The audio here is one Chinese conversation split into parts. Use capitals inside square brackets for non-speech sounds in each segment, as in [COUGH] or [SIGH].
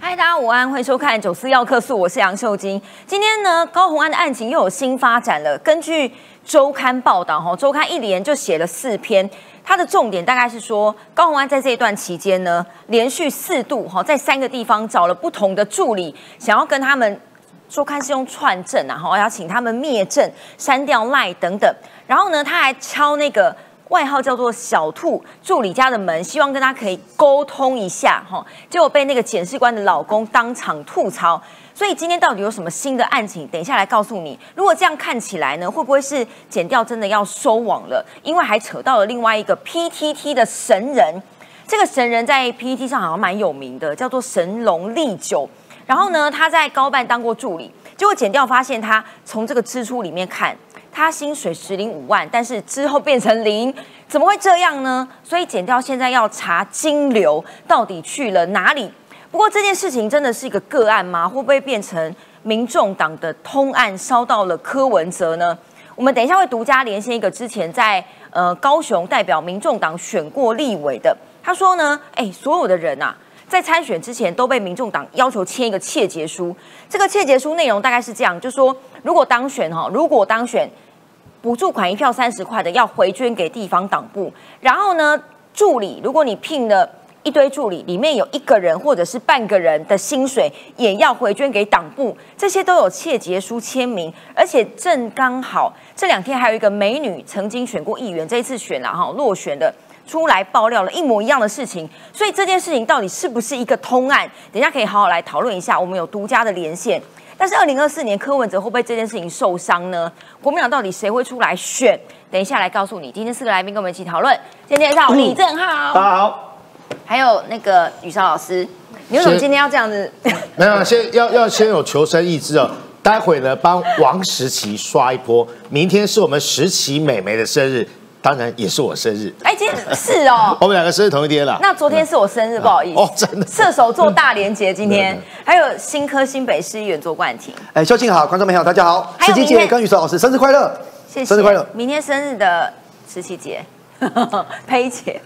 嗨，大家午安，欢迎收看《九四要客诉》，我是杨秀晶。今天呢，高红安的案情又有新发展了。根据周刊报道，哈，周刊一连就写了四篇，它的重点大概是说，高红安在这一段期间呢，连续四度哈，在三个地方找了不同的助理，想要跟他们说，看是用串证啊，哈，要请他们灭证、删掉赖等等。然后呢，他还敲那个。外号叫做小兔助理家的门，希望跟他可以沟通一下哈，结果被那个检视官的老公当场吐槽。所以今天到底有什么新的案情？等一下来告诉你。如果这样看起来呢，会不会是剪掉真的要收网了？因为还扯到了另外一个 PTT 的神人，这个神人在 PTT 上好像蛮有名的，叫做神龙历久。然后呢，他在高办当过助理，结果剪掉发现他从这个支出里面看。他薪水十零五万，但是之后变成零，怎么会这样呢？所以减掉现在要查金流到底去了哪里。不过这件事情真的是一个个案吗？会不会变成民众党的通案烧到了柯文哲呢？我们等一下会独家连线一个之前在呃高雄代表民众党选过立委的，他说呢，哎，所有的人啊，在参选之前都被民众党要求签一个切结书，这个切结书内容大概是这样，就说如果当选哈，如果当选。补助款一票三十块的要回捐给地方党部，然后呢，助理如果你聘了一堆助理，里面有一个人或者是半个人的薪水也要回捐给党部，这些都有切结书签名，而且正刚好这两天还有一个美女曾经选过议员，这一次选了哈落选的出来爆料了一模一样的事情，所以这件事情到底是不是一个通案？等下可以好好来讨论一下，我们有独家的连线。但是二零二四年柯文哲会不会这件事情受伤呢？国民党到底谁会出来选？等一下来告诉你。今天四个来宾跟我们一起讨论。今天介绍李正浩，大家好。还有那个雨潇老师，你为什么今天要这样子？没有，先要要先有求生意志哦。待会呢，帮王石琪刷一波。明天是我们石琪美眉的生日。当然也是我生日，哎，今天是哦，[LAUGHS] 我们两个生日同一天了。那昨天是我生日，不好意思。哦，真的。射手座大连节今天，还有新科新北市议员做冠廷。哎，秀静好，观众朋友大家好，慈琪姐跟雨哲老师生日快乐，谢谢，生日快乐。明天生日的慈琪姐，[LAUGHS] 佩姐。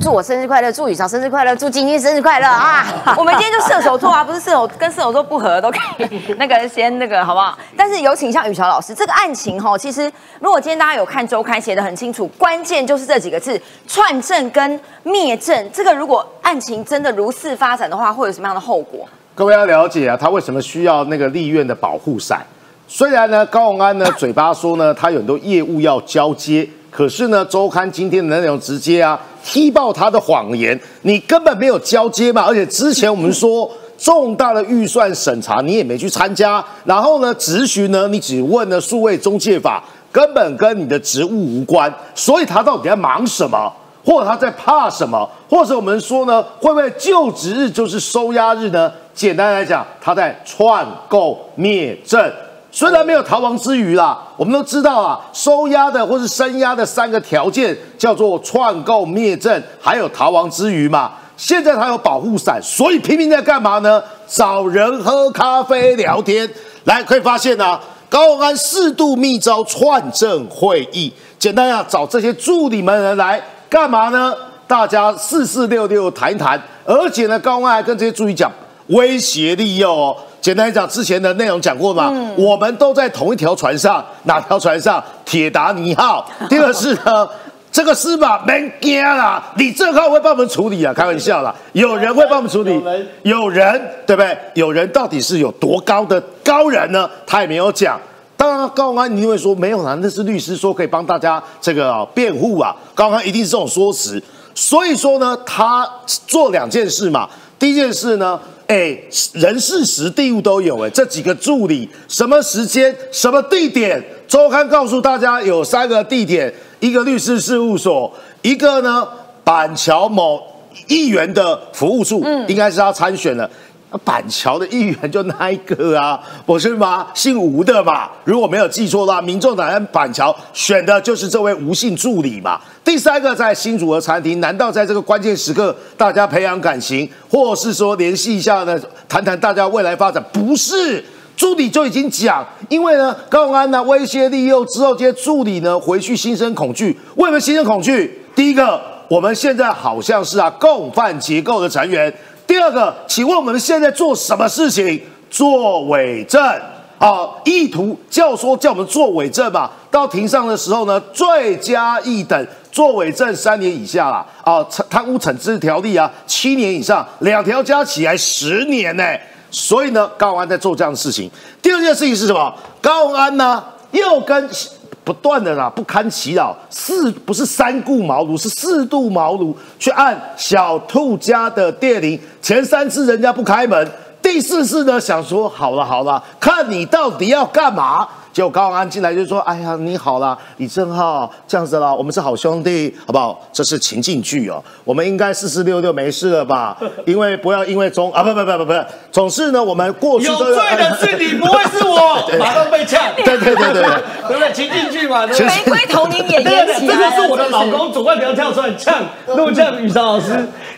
祝我生日快乐，祝雨潮生日快乐，祝晶晶生日快乐啊！[LAUGHS] 我们今天就射手座啊，不是射手跟射手座不合都可以，[LAUGHS] 那个先那个好不好？但是有请像雨潮老师，这个案情哈，其实如果今天大家有看周刊，写的很清楚，关键就是这几个字：串证跟灭证。这个如果案情真的如此发展的话，会有什么样的后果？各位要了解啊，他为什么需要那个立院的保护伞？虽然呢，高永安呢 [LAUGHS] 嘴巴说呢，他有很多业务要交接。可是呢，周刊今天的内容直接啊踢爆他的谎言，你根本没有交接嘛，而且之前我们说重大的预算审查你也没去参加，然后呢，质询呢你只问了数位中介法，根本跟你的职务无关，所以他到底在忙什么，或者他在怕什么，或者我们说呢，会不会就职日就是收押日呢？简单来讲，他在串购灭证。虽然没有逃亡之余啦，我们都知道啊，收押的或是升押的三个条件叫做串购灭证，还有逃亡之余嘛。现在他有保护伞，所以拼命在干嘛呢？找人喝咖啡聊天。来，可以发现啊，高安四度密招串证会议，简单啊，找这些助理们来干嘛呢？大家四四六六谈一谈，而且呢，高永安还跟这些助理讲，威胁利诱哦。简单讲，之前的内容讲过嘛，我们都在同一条船上，哪条船上？铁达尼号。第二是呢，这个司马没惊啦，李正浩会帮我们处理啊，开玩笑啦，有人会帮我们处理，有人对不对？有人到底是有多高的高人呢？他也没有讲。当然，高安你会说没有啦，那是律师说可以帮大家这个辩护啊。高安一定是这种说辞，所以说呢，他做两件事嘛。第一件事呢。哎，人事时地物都有哎，这几个助理什么时间、什么地点？周刊告诉大家有三个地点：一个律师事务所，一个呢板桥某议员的服务处，嗯，应该是他参选了。板桥的议员就那一个啊，不是吗？姓吴的嘛，如果没有记错的话，民众党在板桥选的就是这位吴姓助理嘛。第三个在新竹的餐厅，难道在这个关键时刻，大家培养感情，或是说联系一下呢，谈谈大家未来发展？不是，助理就已经讲，因为呢，高永安呢威胁利诱之后，这些助理呢回去心生恐惧。为什么心生恐惧？第一个，我们现在好像是啊共犯结构的成员。第二个，请问我们现在做什么事情？做伪证啊，意图教唆叫我们做伪证嘛？到庭上的时候呢，罪加一等，做伪证三年以下啦，啊，贪污惩治条例啊，七年以上，两条加起来十年呢。所以呢，高安在做这样的事情。第二件事情是什么？高安呢，又跟。不断的啦，不堪其扰，四不是三顾茅庐，是四度茅庐去按小兔家的电铃，前三次人家不开门，第四次呢想说好了好了，看你到底要干嘛。结果高安进来就说：“哎呀，你好啦，李正浩，这样子啦，我们是好兄弟，好不好？这是情境剧哦，我们应该四四六六没事了吧？[LAUGHS] 因为不要因为中啊，不不不不不，总是呢，我们过去有罪的是你，不会是我，马上被呛。[LAUGHS] 对对对对对，对不对？情境剧嘛，玫瑰童年演演起来，这就是我的老公，总会不要跳出来呛，怒呛雨韶老师。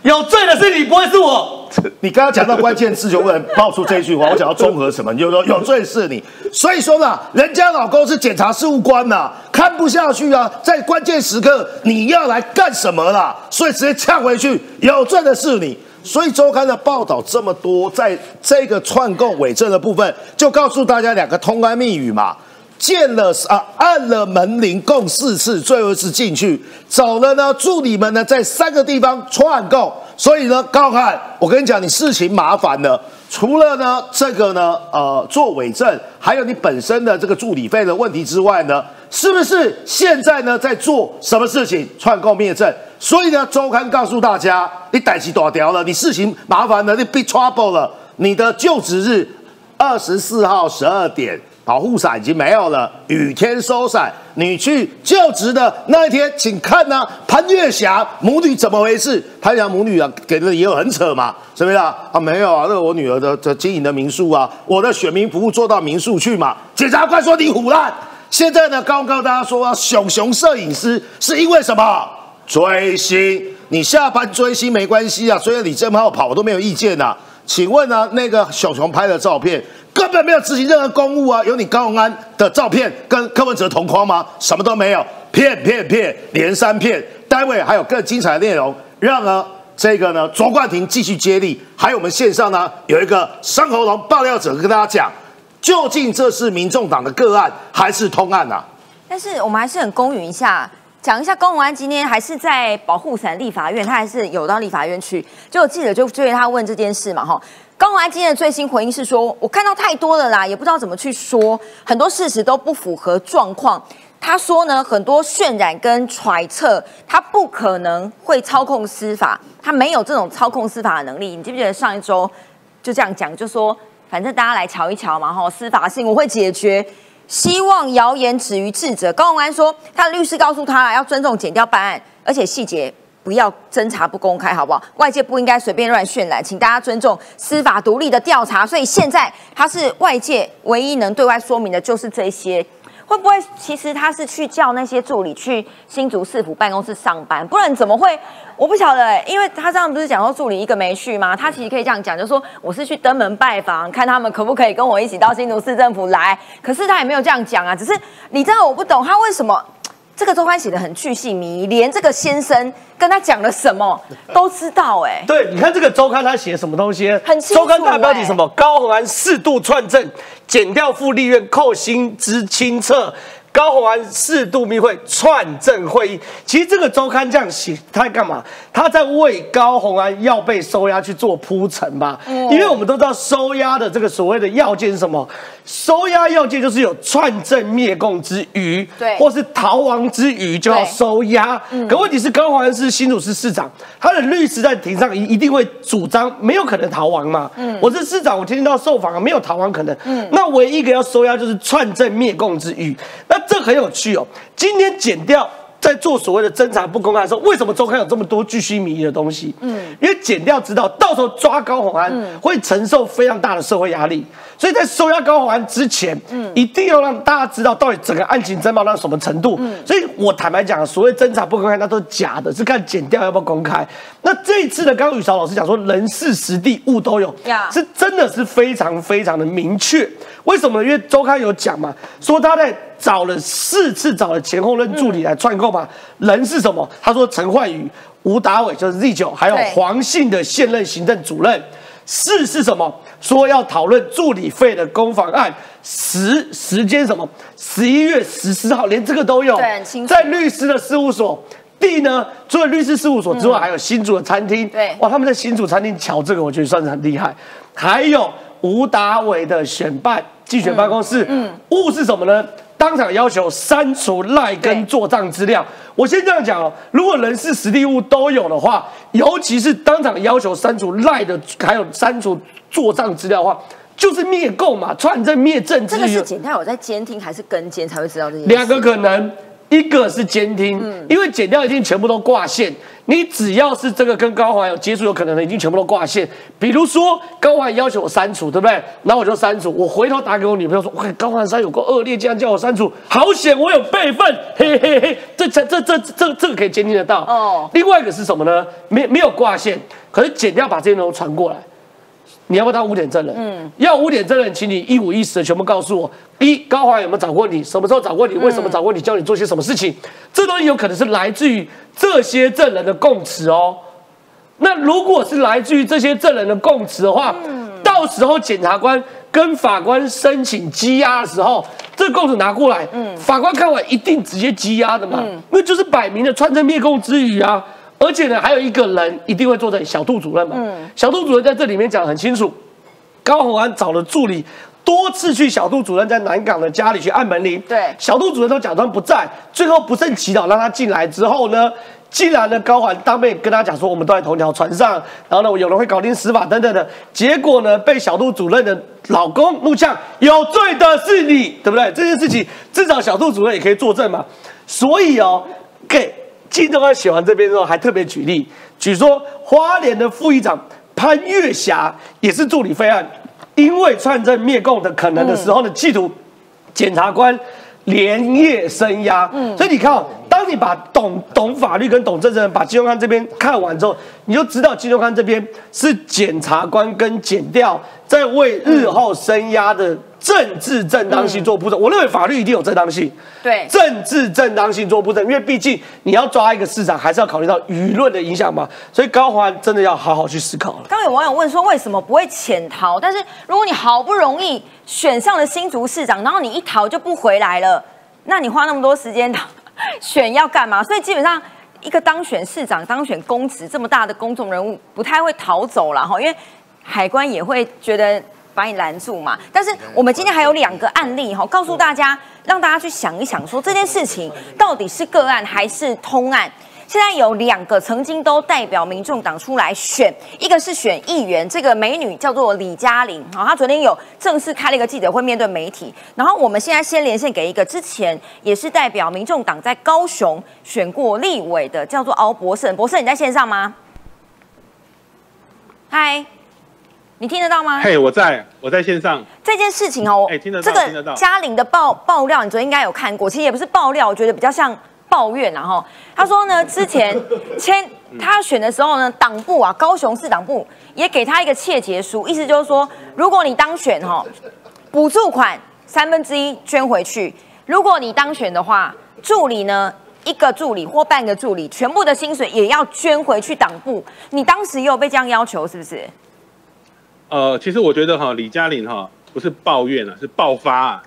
有罪的是你，不会是我。你刚刚讲到关键字，就问爆出这句话，我讲要综合什么？你就说有罪是你。所以说呢，人家老公是检察事务官呐，看不下去啊，在关键时刻你要来干什么啦？所以直接呛回去，有罪的是你。所以周刊的报道这么多，在这个串供伪证的部分，就告诉大家两个通关密语嘛。见了啊，按了门铃共四次，最后一次进去走了呢。助理们呢，在三个地方串供，所以呢，高汉，我跟你讲，你事情麻烦了。除了呢这个呢，呃，做伪证，还有你本身的这个助理费的问题之外呢，是不是现在呢在做什么事情串供灭证？所以呢，周刊告诉大家，你逮起多条了，你事情麻烦了，你 big trouble 了，你的就职日二十四号十二点。保护伞已经没有了，雨天收伞。你去就职的那一天，请看呢，潘月霞母女怎么回事？潘月霞母女啊，给的也有很扯嘛，是不是啊？啊，没有啊，那我女儿的这经营的民宿啊，我的选民服务做到民宿去嘛。检察官说你胡乱。现在呢，刚告大家说，熊熊摄影师是因为什么追星？你下班追星没关系啊，追着李正浩跑我都没有意见呐。请问呢，那个小熊拍的照片？根本没有执行任何公务啊！有你高永安的照片跟柯文哲同框吗？什么都没有，骗骗骗，连三骗。待会还有更精彩的内容，让呢这个呢卓冠廷继续接力。还有我们线上呢有一个生喉咙爆料者跟大家讲，究竟这是民众党的个案还是通案啊？但是我们还是很公允一下，讲一下高永安今天还是在保护伞立法院，他还是有到立法院去。就记者就追他问这件事嘛，哈。高宏安今天的最新回应是说：“我看到太多了啦，也不知道怎么去说，很多事实都不符合状况。”他说呢，很多渲染跟揣测，他不可能会操控司法，他没有这种操控司法的能力。你记不记得上一周就这样讲，就说反正大家来瞧一瞧嘛，哈，司法性我会解决，希望谣言止于智者。高宏安说，他的律师告诉他要尊重检调办案，而且细节。不要侦查不公开，好不好？外界不应该随便乱渲染，请大家尊重司法独立的调查。所以现在他是外界唯一能对外说明的，就是这些。会不会其实他是去叫那些助理去新竹市府办公室上班？不然怎么会？我不晓得，因为他这样不是讲说助理一个没去吗？他其实可以这样讲，就说我是去登门拜访，看他们可不可以跟我一起到新竹市政府来。可是他也没有这样讲啊，只是你知道我不懂他为什么。这个周刊写的很巨细迷，连这个先生跟他讲了什么 [LAUGHS] 都知道哎。对，你看这个周刊他写什么东西？很清楚。周刊大标题什么？高鸿安四度串证，减掉副利润，扣薪资清册。高鸿安四度密会串证会议，其实这个周刊这样写，他在干嘛？他在为高鸿安要被收押去做铺陈吧。嗯，因为我们都知道收押的这个所谓的要件是什么？收押要件就是有串证灭供之余，对，或是逃亡之余就要收押。可问题是高鸿安是新竹市市长，他的律师在庭上一一定会主张没有可能逃亡嘛。嗯，我是市长，我听到受访没有逃亡可能。嗯，那唯一一个要收押就是串证灭供之余，那。这很有趣哦！今天剪掉在做所谓的侦查不公开的时候，为什么周刊有这么多巨细迷的东西？嗯，因为剪掉知道到时候抓高宏安会承受非常大的社会压力。所以在收押高宏安之前，嗯，一定要让大家知道到底整个案情侦报到什么程度。嗯，所以我坦白讲，所谓侦查不公开，那都是假的，是看剪掉要不要公开。那这一次的刚刚宇韶老师讲说，人事实地物都有，是真的是非常非常的明确。为什么？因为周刊有讲嘛，说他在找了四次找了前后任助理来串供嘛。人是什么？他说陈焕宇。吴达伟就是 Z 九，还有黄信的现任行政主任。四是什么？说要讨论助理费的公房案。时时间什么？十一月十四号，连这个都有。在律师的事务所。D 呢？除了律师事务所之外，还有新竹的餐厅。对，哇，他们在新竹餐厅瞧这个，我觉得算是很厉害。还有吴达伟的选办竞选办公室。嗯。物是什么呢？当场要求删除赖跟做账资料。我先这样讲哦，如果人事、实地物都有的话，尤其是当场要求删除赖的，还有删除做账资料的话，就是灭共嘛，串证灭证。这个是检调有在监听还是跟监才会知道这些？两个可能。一个是监听，因为剪掉已经全部都挂线。你只要是这个跟高环有接触，有可能的已经全部都挂线。比如说高环要求我删除，对不对？那我就删除。我回头打给我女朋友说：“我高环山有个恶劣，竟然叫我删除，好险我有备份。[LAUGHS] ”嘿嘿嘿，这这这这这这个可以监听得到。哦。另外一个是什么呢？没没有挂线，可是剪掉把这些内容传过来。你要不要当五点证人？嗯，要五点证人，请你一五一十的全部告诉我。一高华有没有找过你？什么时候找过你？为什么找过你？教你做些什么事情？这东西有可能是来自于这些证人的供词哦。那如果是来自于这些证人的供词的话，到时候检察官跟法官申请羁押的时候，这供词拿过来，法官看完一定直接羁押的嘛？那就是摆明的穿针灭供之语啊。而且呢，还有一个人一定会坐在小杜主任嘛。嗯小杜主任在这里面讲的很清楚，高鸿安找了助理，多次去小杜主任在南港的家里去按门铃。对，小杜主任都假装不在，最后不胜其扰让他进来之后呢，竟然呢高环当面跟他讲说，我们都在同一条船上，然后呢有人会搞定死法等等的，结果呢被小杜主任的老公怒呛，有罪的是你，对不对？这件事情至少小杜主任也可以作证嘛。所以哦，给。金钟安写完这边之后，还特别举例，举说花莲的副议长潘月霞也是助理费案，因为串证灭共的可能的时候呢，企图检察官连夜声押。嗯，所以你看，哦当你把懂懂法律跟懂政治，把金钟安这边看完之后，你就知道金钟安这边是检察官跟检调在为日后声押的。政治正当性做布阵，我认为法律一定有正当性。对，政治正当性做布阵，因为毕竟你要抓一个市长，还是要考虑到舆论的影响嘛。所以高环真的要好好去思考了。刚有网友问说，为什么不会潜逃？但是如果你好不容易选上了新竹市长，然后你一逃就不回来了，那你花那么多时间 [LAUGHS] 选要干嘛？所以基本上一个当选市长、当选公职这么大的公众人物，不太会逃走了哈，因为海关也会觉得。把你拦住嘛？但是我们今天还有两个案例哈，告诉大家，让大家去想一想，说这件事情到底是个案还是通案？现在有两个曾经都代表民众党出来选，一个是选议员，这个美女叫做李嘉玲，好，她昨天有正式开了一个记者会，面对媒体。然后我们现在先连线给一个之前也是代表民众党在高雄选过立委的，叫做敖博胜。博胜，你在线上吗？嗨。你听得到吗？嘿，我在，我在线上。这件事情哦，哎，听得到，听得到。嘉玲的爆爆料，你昨天应该有看过，其实也不是爆料，我觉得比较像抱怨然后他说呢，[LAUGHS] 之前签他选的时候呢，党部啊，高雄市党部也给他一个切结书，意思就是说，如果你当选哈，补助款三分之一捐回去；如果你当选的话，助理呢，一个助理或半个助理，全部的薪水也要捐回去党部。你当时也有被这样要求，是不是？呃，其实我觉得哈，李嘉玲哈不是抱怨啊，是爆发啊。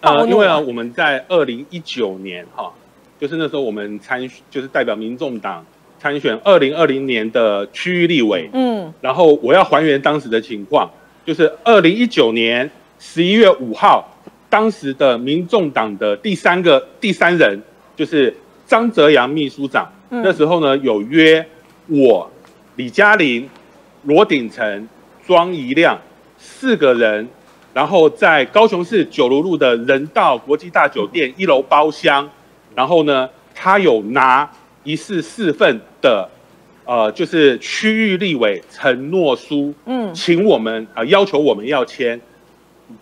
呃，因为啊，我们在二零一九年哈，就是那时候我们参，就是代表民众党参选二零二零年的区域立委。嗯。然后我要还原当时的情况，就是二零一九年十一月五号，当时的民众党的第三个第三人就是张泽阳秘书长。那时候呢，有约我李嘉玲、罗鼎成。庄宜亮四个人，然后在高雄市九如路的人道国际大酒店一楼包厢，然后呢，他有拿一式四份的，呃，就是区域立委承诺书，嗯，请我们啊，要求我们要签，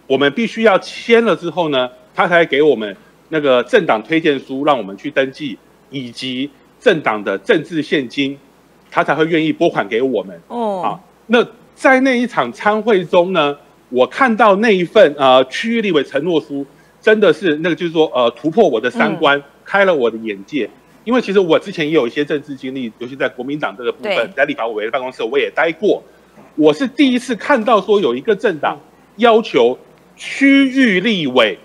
我们必须要签了之后呢，他才给我们那个政党推荐书，让我们去登记，以及政党的政治现金，他才会愿意拨款给我们。哦，好，那。在那一场参会中呢，我看到那一份呃区域立委承诺书，真的是那个就是说呃突破我的三观，开了我的眼界。因为其实我之前也有一些政治经历，尤其在国民党这个部分，在立法委员办公室我也待过。我是第一次看到说有一个政党要求区域立委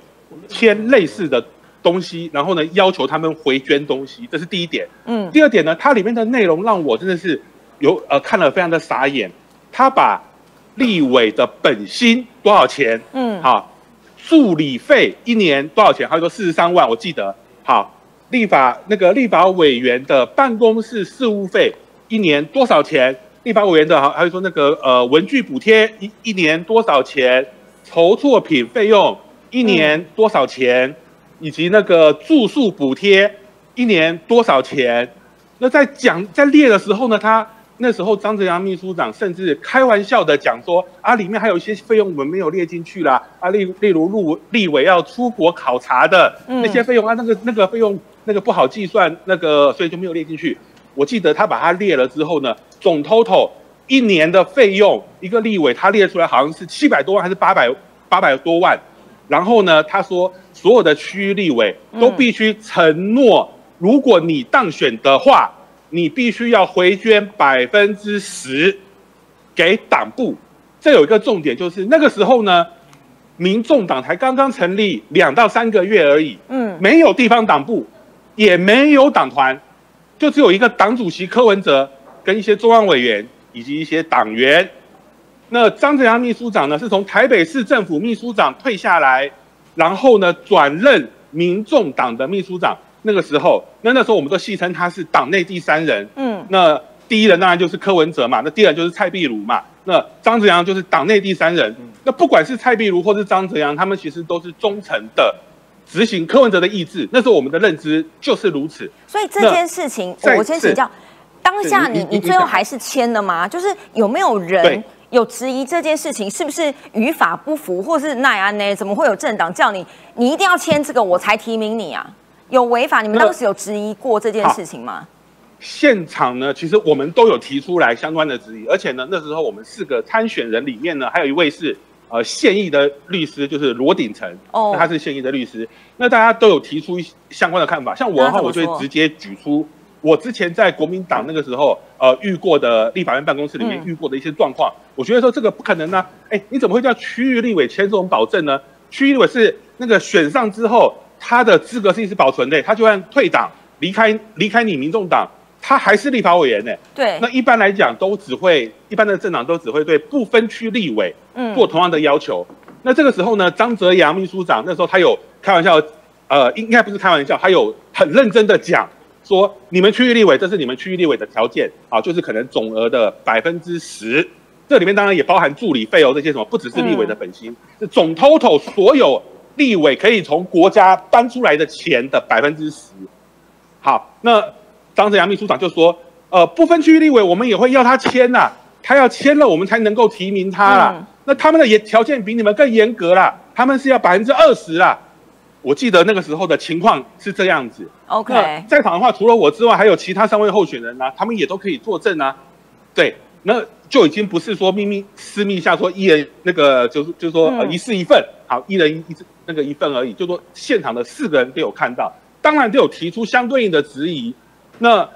签类似的东西，然后呢要求他们回捐东西，这是第一点。嗯，第二点呢，它里面的内容让我真的是有呃看了非常的傻眼。他把立委的本薪多少钱？嗯好，助理费一年多少钱？他说四十三万，我记得。好，立法那个立法委员的办公室事务费一年多少钱？立法委员的，还有说那个呃文具补贴一一年多少钱？筹措品费用一年多少钱？以及那个住宿补贴一年多少钱？那在讲在列的时候呢，他那时候张泽阳秘书长甚至开玩笑的讲说啊，里面还有一些费用我们没有列进去啦，啊，例例如陆立委要出国考察的那些费用啊，那个那个费用那个不好计算，那个所以就没有列进去。我记得他把它列了之后呢，总 total 一年的费用，一个立委他列出来好像是七百多万还是八百八百多万，然后呢，他说所有的区域立委都必须承诺，如果你当选的话，你必须要回捐百分之十给党部。这有一个重点，就是那个时候呢，民众党才刚刚成立两到三个月而已，嗯没有地方党部，也没有党团，就只有一个党主席柯文哲跟一些中央委员以及一些党员。那张泽阳秘书长呢，是从台北市政府秘书长退下来，然后呢转任民众党的秘书长。那个时候，那那时候我们都戏称他是党内第三人。嗯那第一人当然就是柯文哲嘛，那第二人就是蔡壁如嘛，那张泽阳就是党内第三人。那不管是蔡壁如或是张泽阳，他们其实都是忠诚的执行柯文哲的意志。那时候我们的认知就是如此。所以这件事情，我我先请教，当下你你你你最后还是签了吗？就是有没有人有质疑这件事情是不是语法不符，或是奈安呢？怎么会有政党叫你你一定要签这个我才提名你啊？有违法？你们当时有质疑过这件事情吗？现场呢，其实我们都有提出来相关的质疑，而且呢，那时候我们四个参选人里面呢，还有一位是呃现役的律师，就是罗鼎成，哦那他是现役的律师，那大家都有提出相关的看法。像我的话，我就会直接举出我之前在国民党那个时候呃遇过的立法院办公室里面嗯遇过的一些状况，我觉得说这个不可能呢、哎，你怎么会叫区域立委签这种保证呢？区域立委是那个选上之后，他的资格性是保存的，他就算退党离开离开你民众党，他还是立法委员呢。对那，一般来讲，都只会一般的政党都只会对不分区立委嗯做同样的要求。那这个时候呢，张泽阳秘书长那时候他有开玩笑，呃，应该不是开玩笑，他有很认真的讲说，你们区域立委这是你们区域立委的条件啊，就是可能总额的百分之十，这里面当然也包含助理费哦，这些什么，不只是立委的本薪，是总 total 所有立委可以从国家搬出来的钱的百分之十。好，那张泽阳秘书长就说，呃，不分区域立委我们也会要他签呐、他要签了我们才能够提名他啦。嗯那他们的也条件比你们更严格啦，他们是要百分之二十啦。我记得那个时候的情况是这样子。OK，在场的话，除了我之外，还有其他三位候选人啊，他们也都可以作证啊。对，那就已经不是说秘密私密下说一人那个就是就是说呃嗯一式一份，好一人一一那个一份而已，就说现场的四个人都有看到，当然都有提出相对应的质疑。那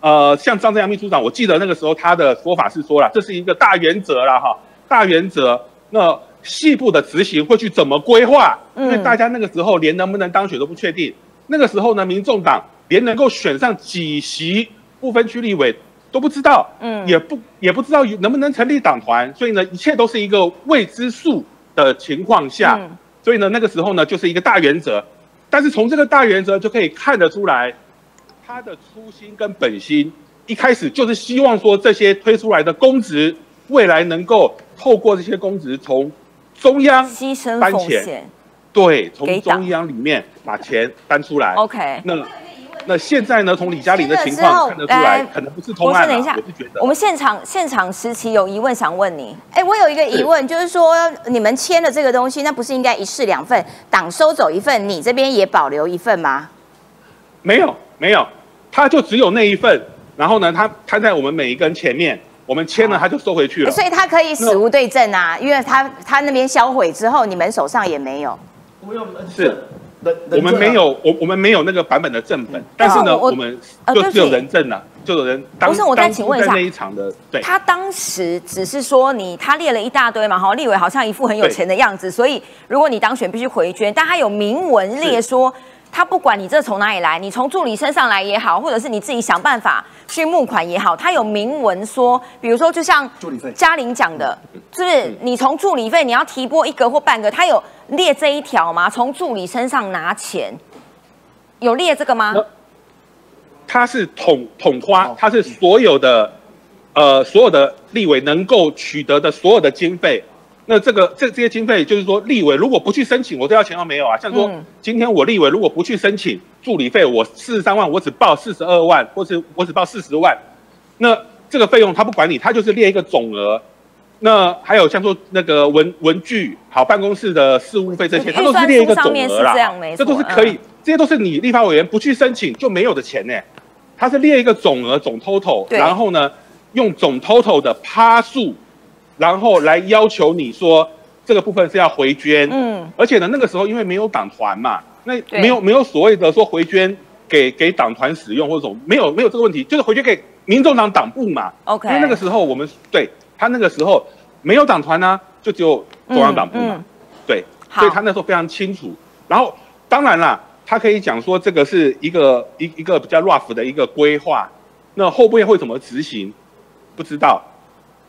呃，像张正阳秘书长，我记得那个时候他的说法是说了，这是一个大原则了哈，大原则。那细部的执行会去怎么规划？因为嗯大家那个时候连能不能当选都不确定。那个时候呢，民众党连能够选上几席不分区立委都不知道，嗯也不也不知道能不能成立党团，所以呢，一切都是一个未知数的情况下，嗯所以呢，那个时候呢，就是一个大原则。但是从这个大原则就可以看得出来，他的初心跟本心，一开始就是希望说这些推出来的公职，未来能够透过这些公职从中央牺牲搬钱对从中央里面把钱搬出来。，OK。那那现在呢，从李嘉玲的情况看得出来来，可能不是通案等一下我是觉得我们现场现场时期有疑问想问你，哎，我有一个疑问，就是说你们签了这个东西，那不是应该一式两份，党收走一份，你这边也保留一份吗？没有没有，他就只有那一份，然后呢，他摊在我们每一个人前面，我们签了他就收回去了。所以他可以死无对证啊，因为他他那边销毁之后，你们手上也没有。不用是我们没有，我我们没有那个版本的正本，但是呢，我们就只有人证了，就有人。不是，我再请问一下，那一场的，对，他当时只是说你，他列了一大堆嘛，哈，立委好像一副很有钱的样子，所以如果你当选必须回捐，但他有明文列说。他不管你这从哪里来，你从助理身上来也好，或者是你自己想办法去募款也好，他有明文说，比如说就像助理费，嘉玲讲的，是不是？你从助理费你要提拨一个或半个，他有列这一条吗？从助理身上拿钱，有列这个吗？他是统统花，他是所有的呃所有的立委能够取得的所有的经费。那这个这这些经费，就是说立委如果不去申请，我都要钱都没有啊。像说今天我立委如果不去申请助理费，我四十三万，我只报四十二万，或是我只报四十万，那这个费用他不管你，他就是列一个总额。那还有像说那个文文具、好办公室的事务费这些，他都是列一个总额啦。这都是可以，这些都是你立法委员不去申请就没有的钱呢。他是列一个总额总 total，然后呢用总 total 的趴数。然后来要求你说这个部分是要回捐，嗯，而且呢，那个时候因为没有党团嘛，那没有没有所谓的说回捐给给党团使用或者什么，没有没有这个问题，就是回捐给民众党党部嘛，OK，因为那个时候我们对他那个时候没有党团呢，就只有中央党部嘛，对，所以他那时候非常清楚。然后当然啦，他可以讲说这个是一个一一个比较 rough 的一个规划，那后面会怎么执行，不知道。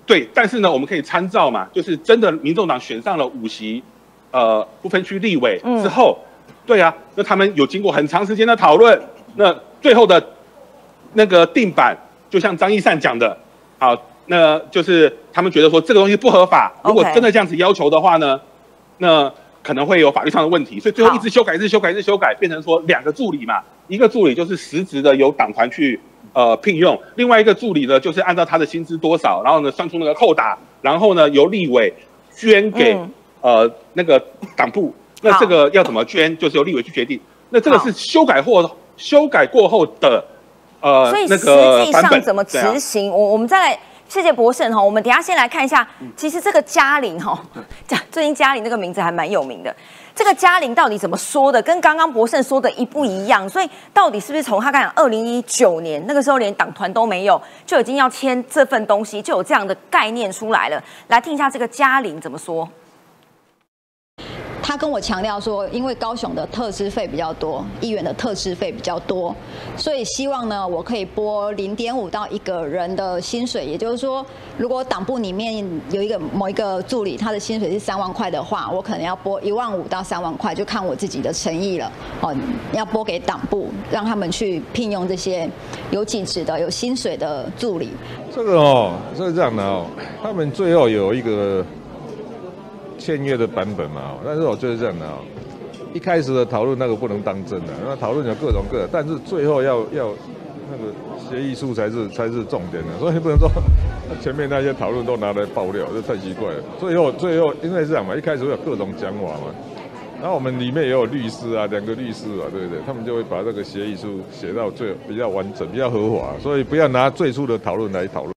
对，但是呢，我们可以参照嘛，就是真的，民众党选上了五席，呃，不分区立委之后，对啊，那他们有经过很长时间的讨论，那最后的那个定版，就像张义善讲的，好，那就是他们觉得说这个东西不合法，如果真的这样子要求的话呢，那可能会有法律上的问题，所以最后一直修改，一直修改，一直修改，变成说两个助理嘛，一个助理就是实职的由党团去。呃，聘用另外一个助理呢，就是按照他的薪资多少，然后呢算出那个扣打，然后呢由立委捐给呃那个党部。那这个要怎么捐，就是由立委去决定。那这个是修改或修改过后的呃那个实际上怎么执行？我我们再来，谢谢博胜哈。我们等下先来看一下，其实这个嘉玲哈，嘉最近嘉玲这个名字还蛮有名的。这个嘉玲到底怎么说的？跟刚刚博胜说的一不一样？所以到底是不是从他讲二零一九年那个时候连党团都没有，就已经要签这份东西，就有这样的概念出来了？来听一下这个嘉玲怎么说。他跟我强调说，因为高雄的特支费比较多，议员的特支费比较多，所以希望呢，我可以拨零点五到一个人的薪水。也就是说，如果党部里面有一个某一个助理，他的薪水是三万块的话，我可能要拨一万五到三万块，就看我自己的诚意了。哦，要拨给党部，让他们去聘用这些有几职的、有薪水的助理。这个哦，是这样的哦，他们最后有一个。签约的版本嘛，但是我就是这样的啊，一开始的讨论那个不能当真的，那讨论有各种各的，但是最后要要那个协议书才是才是重点的，所以不能说前面那些讨论都拿来爆料，这太奇怪了。最后最后因为是这样嘛，一开始有各种讲法嘛，然后我们里面也有律师啊，两个律师啊，对不对？他们就会把这个协议书写到最比较完整、比较合法，所以不要拿最初的讨论来讨论。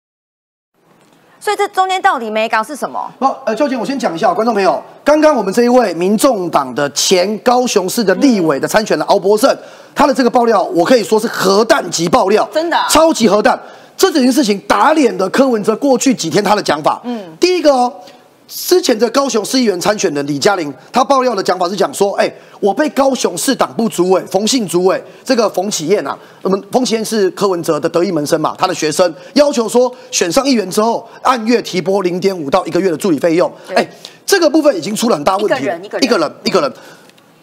所以这中间到底没搞是什么？不，呃，秋瑾，我先讲一下，观众朋友，刚刚我们这一位民众党的前高雄市的立委的参选的敖博胜，他的这个爆料，我可以说是核弹级爆料，真的，超级核弹。这整件事情打脸的柯文哲过去几天他的讲法，嗯，第一个哦。之前的高雄市议员参选的李嘉玲，她爆料的讲法是讲说，哎，我被高雄市党部主委冯姓主委这个冯启燕啊，我们冯启燕是柯文哲的得意门生嘛，他的学生要求说，选上议员之后，按月提拨零点五到一个月的助理费用，哎，这个部分已经出了很大问题，一个人一个人。一个人，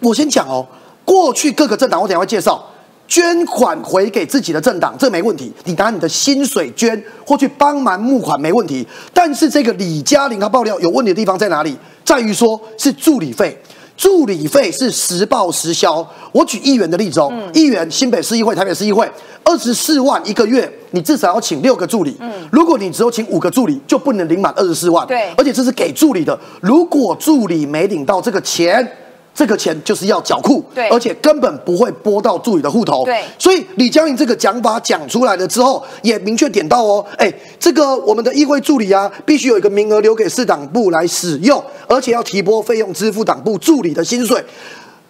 我先讲哦，过去各个政党我等下会介绍。捐款回给自己的政党，这没问题。你拿你的薪水捐，或去帮忙募款，没问题。但是这个李嘉玲她爆料有问题的地方在哪里？在于说是助理费，助理费是实报实销。我举议员的例子哦，议员新北市议会、台北市议会，二十四万一个月，你至少要请六个助理。嗯，如果你只有请五个助理，就不能领满二十四万。对，而且这是给助理的。如果助理没领到这个钱，这个钱就是要缴库，对，而且根本不会拨到助理的户头，对。所以李江颖这个讲法讲出来了之后，也明确点到哦，哎，这个我们的议会助理啊，必须有一个名额留给市党部来使用，而且要提拨费用支付党部助理的薪水。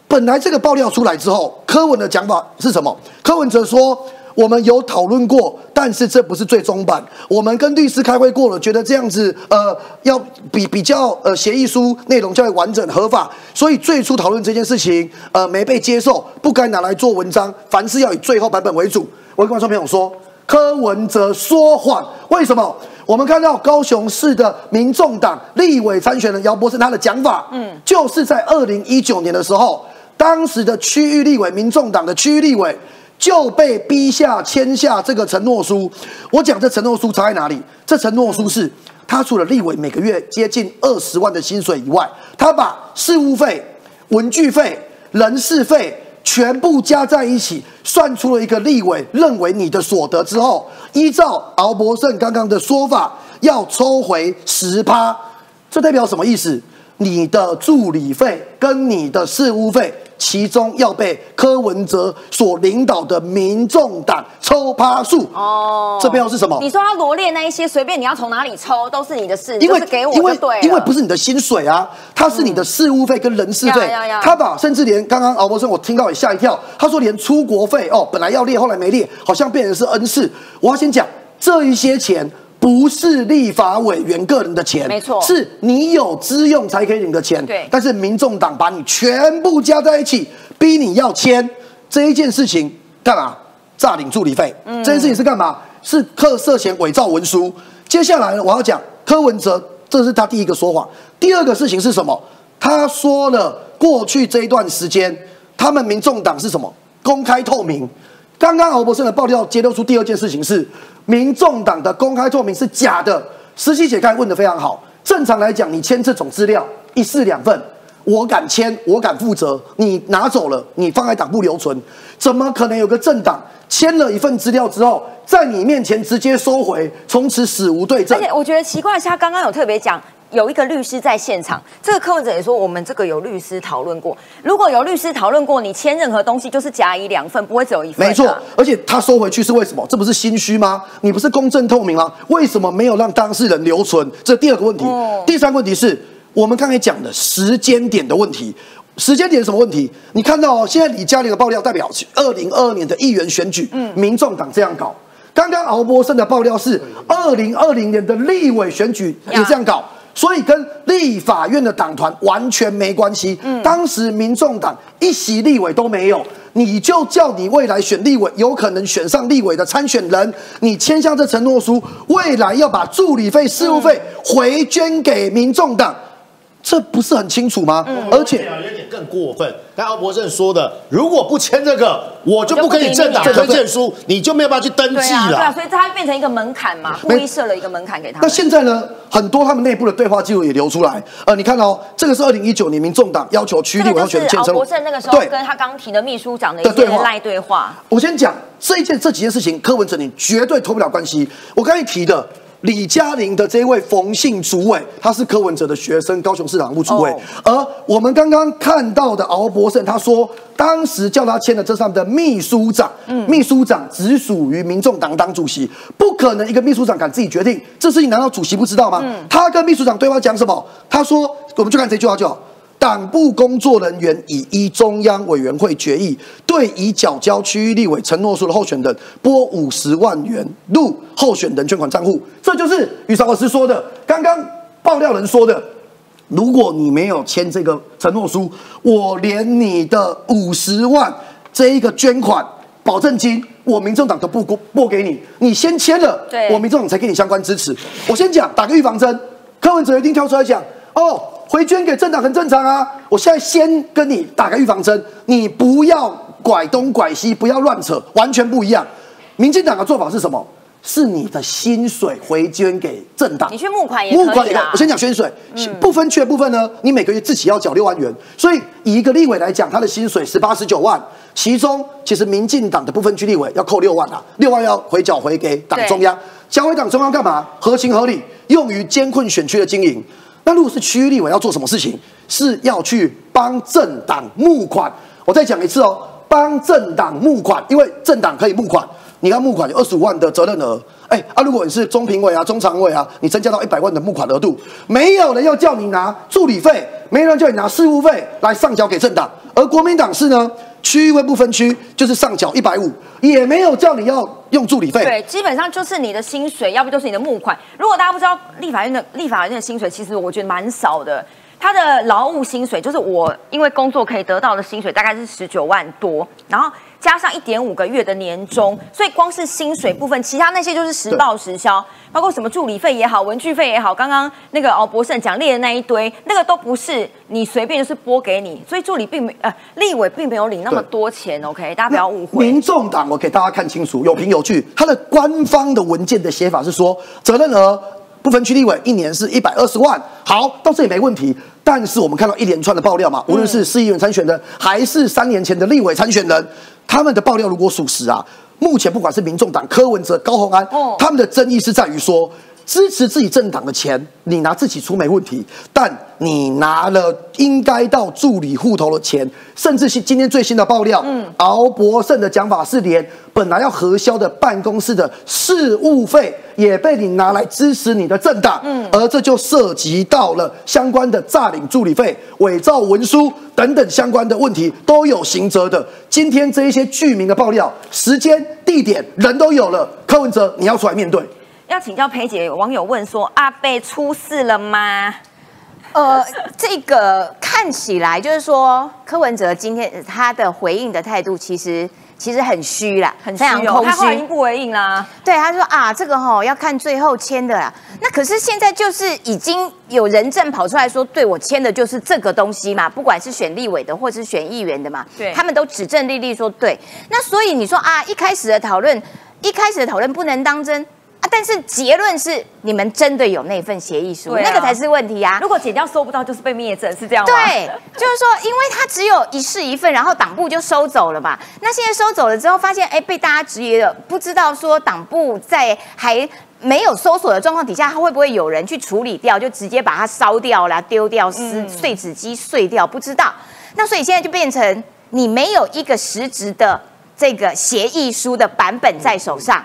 本来这个爆料出来之后，柯文的讲法是什么？柯文哲说。我们有讨论过，但是这不是最终版。我们跟律师开会过了，觉得这样子呃要比比较呃协议书内容较为完整合法，所以最初讨论这件事情呃没被接受，不该拿来做文章。凡事要以最后版本为主。我跟观众朋友说，柯文哲说谎，为什么？我们看到高雄市的民众党立委参选人姚博士他的讲法，嗯，就是在二零一九年的时候，当时的区域立委，民众党的区域立委。就被逼下签下这个承诺书。我讲这承诺书差在哪里？这承诺书是他除了立委每个月接近二十万的薪水以外，他把事务费、文具费、人事费全部加在一起，算出了一个立委认为你的所得之后，依照敖博胜刚刚的说法，要抽回十趴。这代表什么意思？你的助理费跟你的事务费。其中要被柯文哲所领导的民众党抽趴数哦，这背后是什么？你说他罗列那一些，随便你要从哪里抽都是你的事，因为给我就对因为不是你的薪水啊，它是你的事务费跟人事费。他把甚至连刚刚敖博生我听到也吓一跳，他说连出国费哦，本来要列后来没列，好像变成是恩赐。我要先讲这一些钱。不是立法委员个人的钱，没错，是你有资用才可以领的钱。对，但是民众党把你全部加在一起，逼你要签这一件事情干嘛？诈领助理费。嗯，这件事情是干嘛？是刻涉嫌伪造文书。接下来呢，我要讲柯文哲，这是他第一个说谎。第二个事情是什么？他说了，过去这一段时间，他们民众党是什么？公开透明。刚刚敖博士的爆料揭露出第二件事情是，民众党的公开透明是假的。实习姐刚才问的非常好，正常来讲，你签这种资料一式两份，我敢签，我敢负责。你拿走了，你放在党部留存，怎么可能有个政党签了一份资料之后，在你面前直接收回，从此死无对证？而且我觉得奇怪的，是他刚刚有特别讲。有一个律师在现场，这个柯文哲也说，我们这个有律师讨论过。如果有律师讨论过，你签任何东西就是甲乙两份，不会只有一份。没错，而且他收回去是为什么？这不是心虚吗？你不是公正透明吗？为什么没有让当事人留存？这第二个问题。第三个问题是我们刚才讲的时间点的问题。时间点什么问题？你看到现在李嘉玲的爆料代表二零二二年的议员选举，嗯，民众党这样搞。刚刚敖博胜的爆料是二零二零年的立委选举也这样搞。所以跟立法院的党团完全没关系。嗯，当时民众党一席立委都没有，你就叫你未来选立委有可能选上立委的参选人，你签下这承诺书，未来要把助理费、事务费回捐给民众党。这不是很清楚吗？而且有点更过分。刚敖博正说的，如果不签这个，我就不给你政党推荐书，你就没有办法去登记了。对啊，所以它变成一个门槛嘛，故意设了一个门槛给他。那现在呢？很多他们内部的对话记录也流出来。呃，你看哦，这个是二零一九年民众党要求区立委要选建成。敖博胜那个时候跟他刚提的秘书长的一些赖对话。我先讲这一件这几件事情，柯文哲你绝对脱不了关系。我刚才提的。李嘉玲的这位冯姓主委，他是柯文哲的学生，高雄市党部主委。而我们刚刚看到的敖博胜，他说当时叫他签的这上面的秘书长，秘书长只属于民众党党主席，不可能一个秘书长敢自己决定这事情，难道主席不知道吗？他跟秘书长对话讲什么？他说，我们就看这句话就好。党部工作人员已依中央委员会决议，对已缴交区域立委承诺书的候选人拨五十万元入候选人捐款账户。这就是于少老师说的，刚刚爆料人说的。如果你没有签这个承诺书，我连你的五十万这一个捐款保证金，我民众党都不拨拨给你。你先签了，我民众党才给你相关支持。我先讲，打个预防针，柯文哲一定跳出来讲哦。回捐给政党很正常啊！我现在先跟你打个预防针，你不要拐东拐西，不要乱扯，完全不一样。民进党的做法是什么？是你的薪水回捐给政党，你去募款也可以我先讲薪水，不分区的部分呢，你每个月自己要缴六万元。所以以一个立委来讲，他的薪水十八十九万，其中其实民进党的部分区立委要扣六万啊，六万要回缴回给党中央，交回党中央干嘛？合情合理，用于监困选区的经营。那如果是区域立委要做什么事情？是要去帮政党募款。我再讲一次哦，帮政党募款，因为政党可以募款。你要募款有二十五万的责任额。哎啊，如果你是中评委啊、中常委啊，你增加到一百万的募款额度，没有人要叫你拿助理费，没有人叫你拿事务费来上交给政党，而国民党是呢，区域会不分区，就是上缴一百五，也没有叫你要用助理费。对，基本上就是你的薪水，要不就是你的募款。如果大家不知道立法院的立法院的薪水，其实我觉得蛮少的。他的劳务薪水就是我因为工作可以得到的薪水，大概是十九万多，然后加上一点五个月的年终，所以光是薪水部分，其他那些就是实报实销，包括什么助理费也好，文具费也好，刚刚那个哦博胜讲列的那一堆，那个都不是你随便就是拨给你，所以助理并没呃立委并没有领那么多钱，OK，大家不要误会。民众党，我给大家看清楚，有凭有据，它的官方的文件的写法是说，责任额不分区立委一年是一百二十万，好，到这里没问题。但是我们看到一连串的爆料嘛，无论是市议员参选人，还是三年前的立委参选人，他们的爆料如果属实啊，目前不管是民众党柯文哲、高虹安，他们的争议是在于说。支持自己政党的钱，你拿自己出没问题，但你拿了应该到助理户头的钱，甚至是今天最新的爆料，嗯，敖博胜的讲法是，连本来要核销的办公室的事务费也被你拿来支持你的政党，嗯，而这就涉及到了相关的诈领助理费、伪造文书等等相关的问题，都有刑责的。今天这一些具名的爆料，时间、地点、人都有了，柯文哲你要出来面对。要请教裴姐，有网友问说：“阿贝出事了吗？”呃，这个看起来就是说，柯文哲今天他的回应的态度，其实其实很虚啦，很非常空虚，他已经不回应啦。对，他说啊，这个哈要看最后签的啦。那可是现在就是已经有人证跑出来说，对我签的就是这个东西嘛，不管是选立委的或是选议员的嘛，对，他们都指证立立说对。那所以你说啊，一开始的讨论，一开始的讨论不能当真。啊！但是结论是，你们真的有那份协议书，那个才是问题啊！如果剪掉收不到，就是被灭证，是这样吗？对，就是说，因为他只有一式一份，然后党部就收走了嘛。那现在收走了之后，发现哎，被大家质疑了，不知道说党部在还没有搜索的状况底下，他会不会有人去处理掉，就直接把它烧掉了、丢掉、撕碎纸机碎掉？不知道。那所以现在就变成你没有一个实质的这个协议书的版本在手上。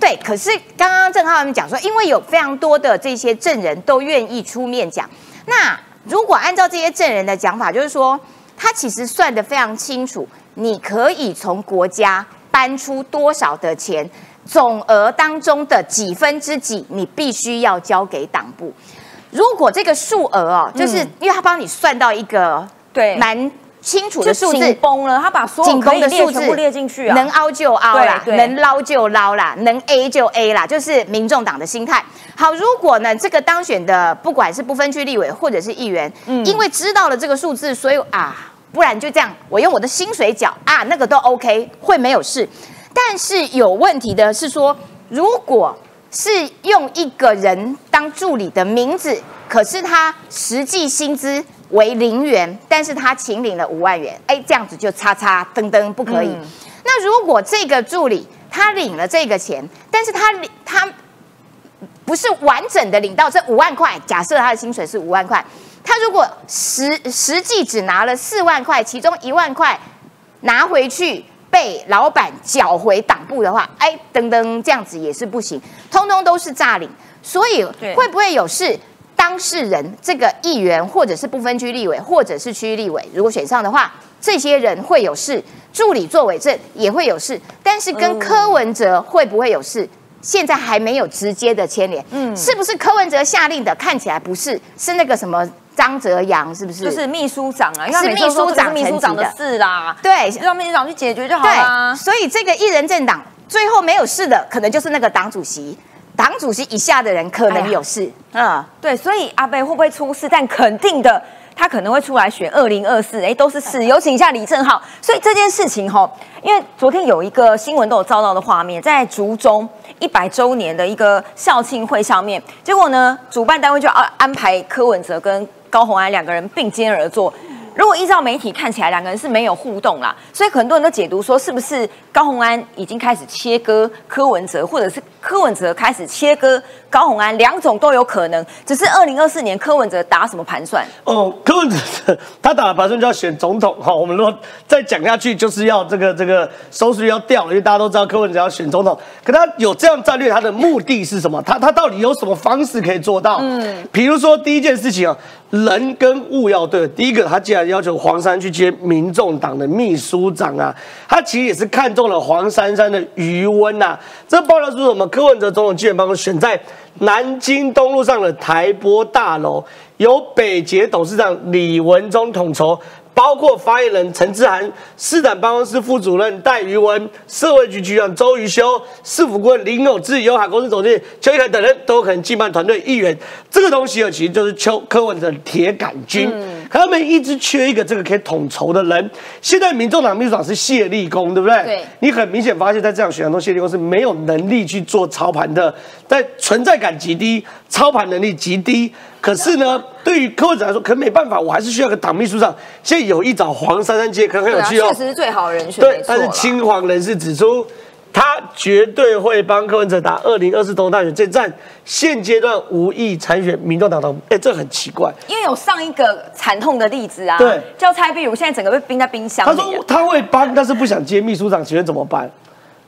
对，可是刚刚郑浩他们讲说，因为有非常多的这些证人都愿意出面讲，那如果按照这些证人的讲法，就是说他其实算得非常清楚，你可以从国家搬出多少的钱，总额当中的几分之几，你必须要交给党部。如果这个数额哦，就是因为他帮你算到一个对蛮。清楚的数字崩了，他把所有可以列全部列进去啊，能凹就凹啦，能捞就捞啦，能 A 就 A 啦，就是民众党的心态。好，如果呢这个当选的不管是不分区立委或者是议员，嗯，因为知道了这个数字，所以啊，不然就这样，我用我的薪水缴啊，那个都 OK，会没有事。但是有问题的是说，如果是用一个人当助理的名字，可是他实际薪资。为零元，但是他请领了五万元，哎，这样子就叉叉噔噔不可以。那如果这个助理他领了这个钱，但是他领他不是完整的领到这五万块，假设他的薪水是五万块，他如果实实际只拿了四万块，其中一万块拿回去被老板缴回党部的话，哎，噔噔这样子也是不行，通通都是诈领，所以会不会有事？当事人这个议员，或者是不分区立委，或者是区域立委，如果选上的话，这些人会有事，助理作伪证也会有事，但是跟柯文哲会不会有事？现在还没有直接的牵连。嗯，是不是柯文哲下令的？看起来不是，是那个什么张泽阳，是不是？就是秘书长啊，是秘书长秘书长的事啦。对，让秘书长去解决就好了。所以这个一人政党最后没有事的，可能就是那个党主席。党主席以下的人可能有事，嗯，对，所以阿贝会不会出事？但肯定的，他可能会出来选二零二四，哎，都是事。有请一下李正浩。所以这件事情哈，因为昨天有一个新闻都有照到的画面，在竹中一百周年的一个校庆会上面，结果呢，主办单位就安安排柯文哲跟高虹安两个人并肩而坐。如果依照媒体看起来，两个人是没有互动啦，所以很多人都解读说，是不是高鸿安已经开始切割柯文哲，或者是柯文哲开始切割高虹安，两种都有可能。只是二零二四年柯文哲打什么盘算？哦，柯文哲他打的盘算就要选总统哈。我们如果再讲下去，就是要这个这个收视率要掉了，因为大家都知道柯文哲要选总统。可他有这样战略，他的目的是什么？他他到底有什么方式可以做到？嗯，比如说第一件事情啊，人跟物要对。第一个，他既然要求黄珊去接民众党的秘书长啊，他其实也是看中了黄珊珊的余温呐。这爆料说什么？柯文哲总统基本办公室选在南京东路上的台玻大楼，由北捷董事长李文忠统筹。包括发言人陈志涵、市长办公室副主任戴于文、社会局局长周瑜修、市府顾问林友志、友海公司总经理邱一凯等人都可能竞办团队议员。这个东西啊，其实就是邱柯文的铁杆军。可他们一直缺一个这个可以统筹的人。现在民众党秘书长是谢立功，对不对？对。你很明显发现，在这样选项中，谢立功是没有能力去做操盘的，在存在感极低，操盘能力极低。可是呢，对于柯文哲来说，可能没办法，我还是需要个党秘书长。现在有一找黄珊珊接，可能很有趣哦。确实是最好人选。对，但是青黄人士指出，他绝对会帮柯文哲打二零二四总统大选这战。现阶段无意参选民众党党，哎，这很奇怪。因为有上一个惨痛的例子啊，对，叫蔡壁如，现在整个被冰在冰箱里。他说他会帮，但是不想接秘书长，请问怎么办？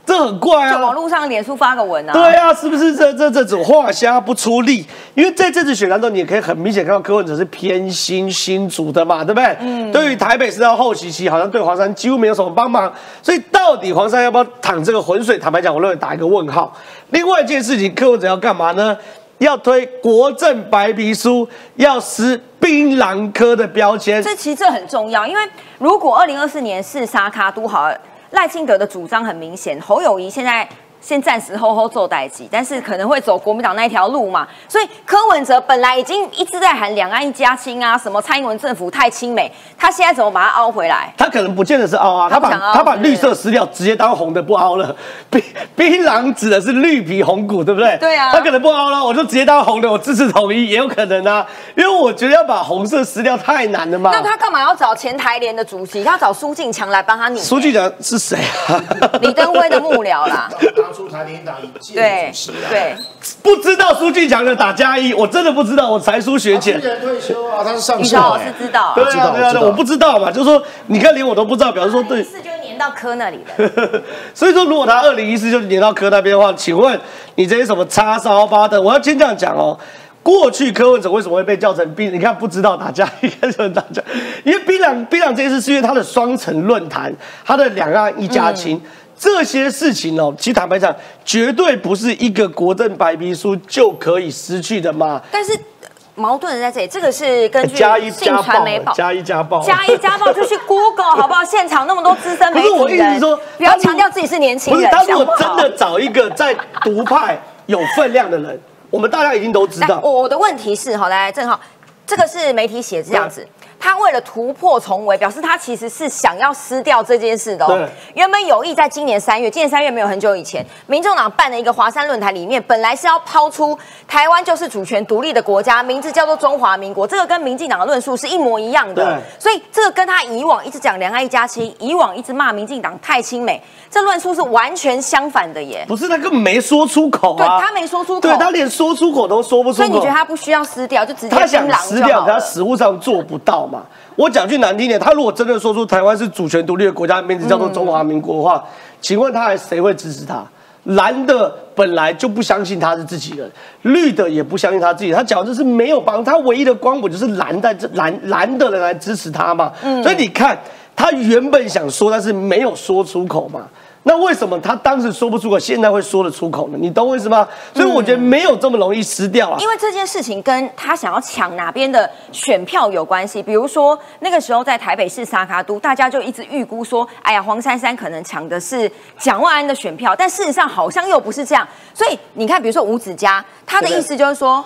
这很怪啊！就网络上脸书发个文啊。对啊，是不是这这这种画虾不出力？因为在这次选战中，你也可以很明显看到柯文哲是偏心新竹的嘛，对不对？嗯。对于台北市到后期期，好像对黄山几乎没有什么帮忙，所以到底黄山要不要淌这个浑水？坦白讲，我认为打一个问号。另外一件事情，柯文哲要干嘛呢？要推国政白皮书，要撕槟榔科的标签。这其实这很重要，因为如果二零二四年是沙卡都好。赖清德的主张很明显，侯友谊现在。先暂时吼吼做代级，但是可能会走国民党那一条路嘛。所以柯文哲本来已经一直在喊两岸一家亲啊，什么蔡英文政府太亲美，他现在怎么把它凹回来？他可能不见得是凹啊，他把他把绿色撕掉，直接当红的不凹了。槟槟榔指的是绿皮红骨，对不对？对啊。他可能不凹了，我就直接当红的，我支持统一也有可能啊。因为我觉得要把红色撕掉太难了嘛。那他干嘛要找前台联的主席？他找苏进强来帮他拧。苏进强是谁啊？李登辉的幕僚啦。出台联党一届主席对，不知道苏俊强的打加一，我真的不知道，我才疏学浅。今退休啊，他是上校。老师知道，对啊对啊，我不知道嘛，就是说，你看连我都不知道，表示说对。四就粘到科那里的。[LAUGHS] 所以说，如果他二零一四就粘到科那边的话，请问你这些什么叉烧巴的，我要先这样讲哦。过去柯文哲为什么会被叫成槟？你看不知道打架，一看就打架，因为槟榔槟榔这次是因为他的双城论坛，他的两岸一家亲。这些事情哦，其实坦白讲，绝对不是一个国政白皮书就可以失去的嘛。但是矛盾的在这里，这个是根据信传媒报，加一加报，加一加报 [LAUGHS] 就去 Google 好不好？现场那么多资深媒体人，不是我意思说，不要强调自己是年轻人。不是，他如果真的找一个在独派有分量的人，我们大家已经都知道。我的问题是，好来正好，这个是媒体写这样子。他为了突破重围，表示他其实是想要撕掉这件事的。对，原本有意在今年三月，今年三月没有很久以前，民众党办的一个华山论坛里面，本来是要抛出台湾就是主权独立的国家，名字叫做中华民国，这个跟民进党的论述是一模一样的。对，所以这个跟他以往一直讲两岸一家亲，以往一直骂民进党太亲美，这论述是完全相反的耶。不是，他根本没说出口啊。对他没说出口，对他连说出口都说不出口。所以你觉得他不需要撕掉，就直接他想撕掉，他实物上做不到。嘛，我讲句难听点，他如果真的说出台湾是主权独立的国家，名字叫做中华民国的话，请问他还谁会支持他？蓝的本来就不相信他是自己人，绿的也不相信他自己。他讲这是没有帮他唯一的光谱就是蓝在这蓝蓝的人来支持他嘛。所以你看，他原本想说，但是没有说出口嘛。那为什么他当时说不出口，现在会说得出口呢？你懂我意思吗？所以我觉得没有这么容易撕掉啊。因为这件事情跟他想要抢哪边的选票有关系。比如说那个时候在台北市沙卡都，大家就一直预估说，哎呀，黄珊珊可能抢的是蒋万安的选票，但事实上好像又不是这样。所以你看，比如说吴子嘉，他的意思就是说。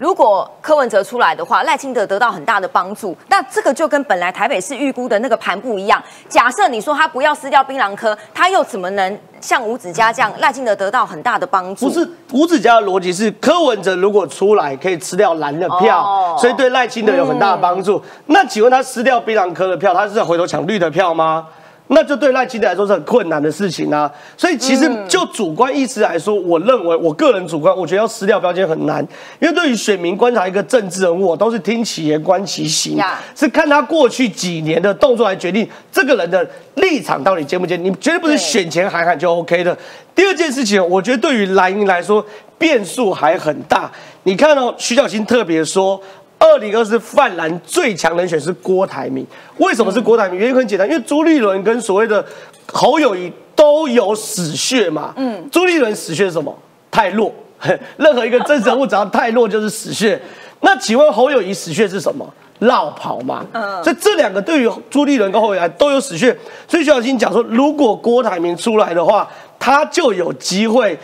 如果柯文哲出来的话，赖清德得到很大的帮助，那这个就跟本来台北市预估的那个盘不一样。假设你说他不要撕掉槟榔科，他又怎么能像吴子嘉这样，赖清德得到很大的帮助？不是吴子嘉的逻辑是，柯文哲如果出来可以吃掉蓝的票，所以对赖清德有很大的帮助。那请问他撕掉槟榔科的票，他是在回头抢绿的票吗？那就对赖清德来说是很困难的事情啊。所以其实就主观意识来说，我认为我个人主观，我觉得要撕掉标签很难，因为对于选民观察一个政治人物，我都是听其言观其行，是看他过去几年的动作来决定这个人的立场到底坚不坚。你绝对不是选前喊喊就 OK 的。第二件事情，我觉得对于蓝营来说变数还很大。你看到徐小新特别说。二零二四泛蓝最强人选是郭台铭，为什么是郭台铭？原因很简单，因为朱立伦跟所谓的侯友谊都有死穴嘛。嗯，朱立伦死穴是什么？太弱，[LAUGHS] 任何一个政治人物只要太弱就是死穴。[LAUGHS] 那请问侯友谊死穴是什么？绕跑嘛。嗯，所以这两个对于朱立伦跟侯友谊都有死穴。所以徐小新讲说，如果郭台铭出来的话，他就有机会。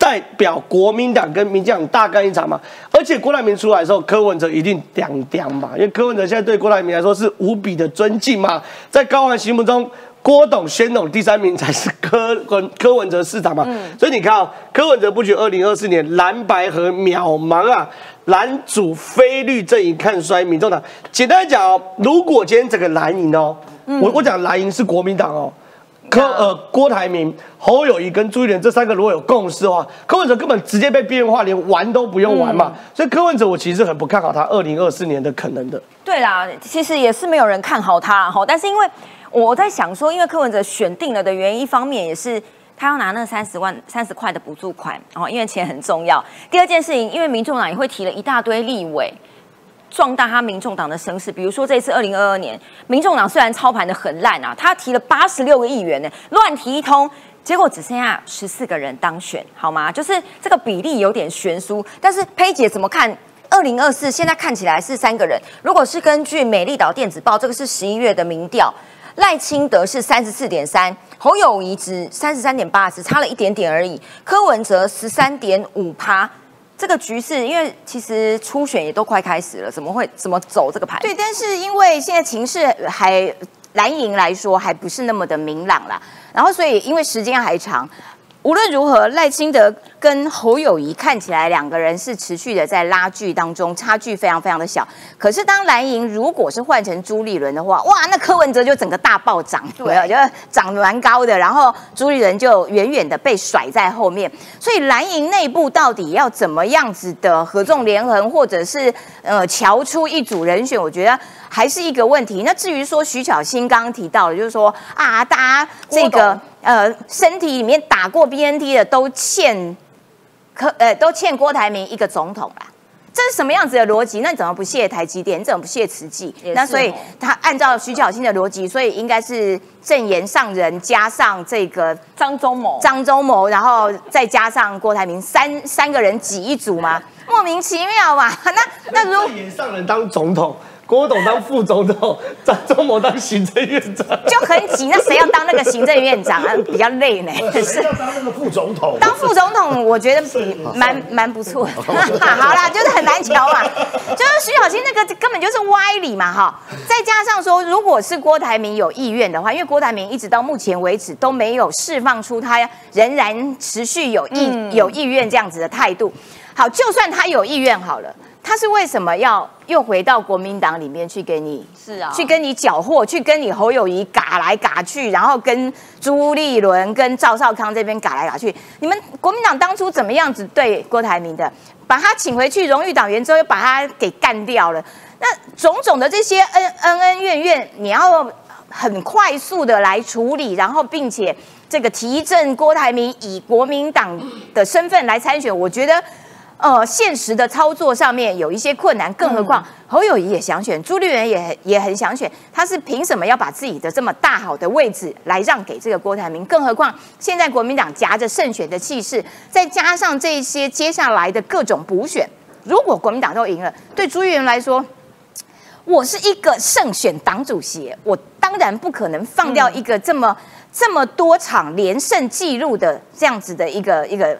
代表国民党跟民进党大干一场嘛，而且郭台铭出来的时候，柯文哲一定屌屌嘛，因为柯文哲现在对郭台铭来说是无比的尊敬嘛，在高安心目中，郭董、宣董第三名才是柯文柯文哲市长嘛，所以你看哦，柯文哲不举二零二四年蓝白和渺茫啊，蓝主非绿阵营看衰民众党。简单讲哦，如果今天整个蓝营哦，我我讲蓝营是国民党哦。柯呃郭台铭、侯友谊跟朱一伦这三个如果有共识的话，柯文哲根本直接被边缘化，连玩都不用玩嘛。所以柯文哲我其实很不看好他二零二四年的可能的。对啦，其实也是没有人看好他哈。但是因为我在想说，因为柯文哲选定了的原因，一方面也是他要拿那三十万三十块的补助款，然后因为钱很重要。第二件事情，因为民众党也会提了一大堆立委。壮大他民众党的声势，比如说这次二零二二年，民众党虽然操盘的很烂啊，他提了八十六个议员呢，乱提一通，结果只剩下十四个人当选，好吗？就是这个比例有点悬殊。但是佩姐怎么看？二零二四现在看起来是三个人，如果是根据美丽岛电子报，这个是十一月的民调，赖清德是三十四点三，侯友谊只三十三点八，只差了一点点而已，柯文哲十三点五趴。这个局势，因为其实初选也都快开始了，怎么会怎么走这个牌？对，但是因为现在情势还蓝营来说还不是那么的明朗啦，然后所以因为时间还长。无论如何，赖清德跟侯友谊看起来两个人是持续的在拉锯当中，差距非常非常的小。可是当蓝营如果是换成朱立伦的话，哇，那柯文哲就整个大暴涨，对，就涨蛮高的。然后朱立伦就远远的被甩在后面。所以蓝营内部到底要怎么样子的合纵连横，或者是呃瞧出一组人选，我觉得还是一个问题。那至于说徐巧芯刚刚提到的，就是说啊，大家这个。呃，身体里面打过 BNT 的都欠可呃都欠郭台铭一个总统啦，这是什么样子的逻辑？那你怎么不谢台积电？你怎么不谢慈济？那所以他按照徐小新的逻辑，所以应该是正言上人加上这个张忠谋，张忠谋，然后再加上郭台铭，三三个人挤一组吗？莫名其妙嘛？[LAUGHS] 那那如果正言上人当总统？郭董当副总统，张忠谋当行政院长，就很挤。那谁要当那个行政院长啊？[LAUGHS] 比较累呢。是要当那个副总统？当副总统，我觉得蛮 [LAUGHS] 蛮不错。[LAUGHS] 好啦，就是很难瞧嘛。就是徐小清那个根本就是歪理嘛，哈。再加上说，如果是郭台铭有意愿的话，因为郭台铭一直到目前为止都没有释放出他仍然持续有意有意愿这样子的态度。好，就算他有意愿好了。他是为什么要又回到国民党里面去给你是啊，去跟你缴获，去跟你侯友谊嘎来嘎去，然后跟朱立伦、跟赵少康这边嘎来嘎去。你们国民党当初怎么样子对郭台铭的？把他请回去荣誉党员之后，又把他给干掉了。那种种的这些恩恩恩怨怨，你要很快速的来处理，然后并且这个提振郭台铭以国民党的身份来参选，我觉得。呃，现实的操作上面有一些困难，更何况侯友谊也想选，朱立伦也也很想选，他是凭什么要把自己的这么大好的位置来让给这个郭台铭？更何况现在国民党夹着胜选的气势，再加上这些接下来的各种补选，如果国民党都赢了，对朱立伦来说，我是一个胜选党主席，我当然不可能放掉一个这么这么多场连胜记录的这样子的一个一个。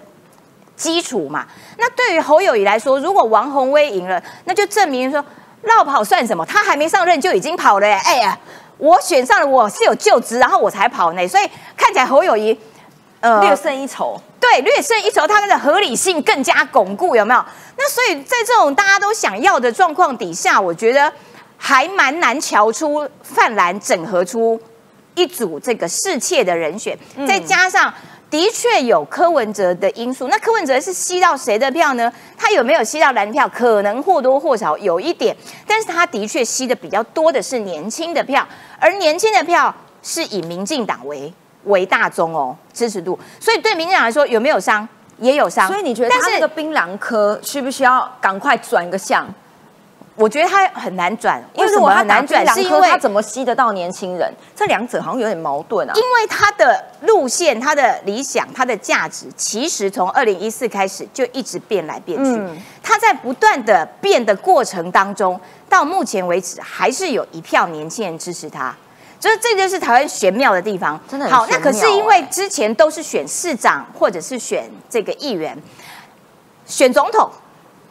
基础嘛，那对于侯友谊来说，如果王宏威赢了，那就证明说绕跑算什么？他还没上任就已经跑了哎！哎呀，我选上了，我是有就职，然后我才跑呢。所以看起来侯友谊呃略胜一筹，对，略胜一筹，他的合理性更加巩固，有没有？那所以在这种大家都想要的状况底下，我觉得还蛮难瞧出泛蓝整合出一组这个侍妾的人选，再加上的确有柯文哲的因素。那柯文哲是吸到谁的票呢？他有没有吸到蓝票？可能或多或少有一点，但是他的确吸的比较多的是年轻的票，而年轻的票是以民进党为为大宗哦，支持度。所以对民进党来说，有没有伤？也有伤。所以你觉得他那个槟榔科需不需要赶快转个向？我觉得他很难转，为什么很难转？是因为他怎么吸得到年轻人？这两者好像有点矛盾啊。因为他的路线、他的理想、他的价值，其实从二零一四开始就一直变来变去。他在不断的变的过程当中，到目前为止还是有一票年轻人支持他。就是这就是台湾玄妙的地方。真的好，那可是因为之前都是选市长或者是选这个议员，选总统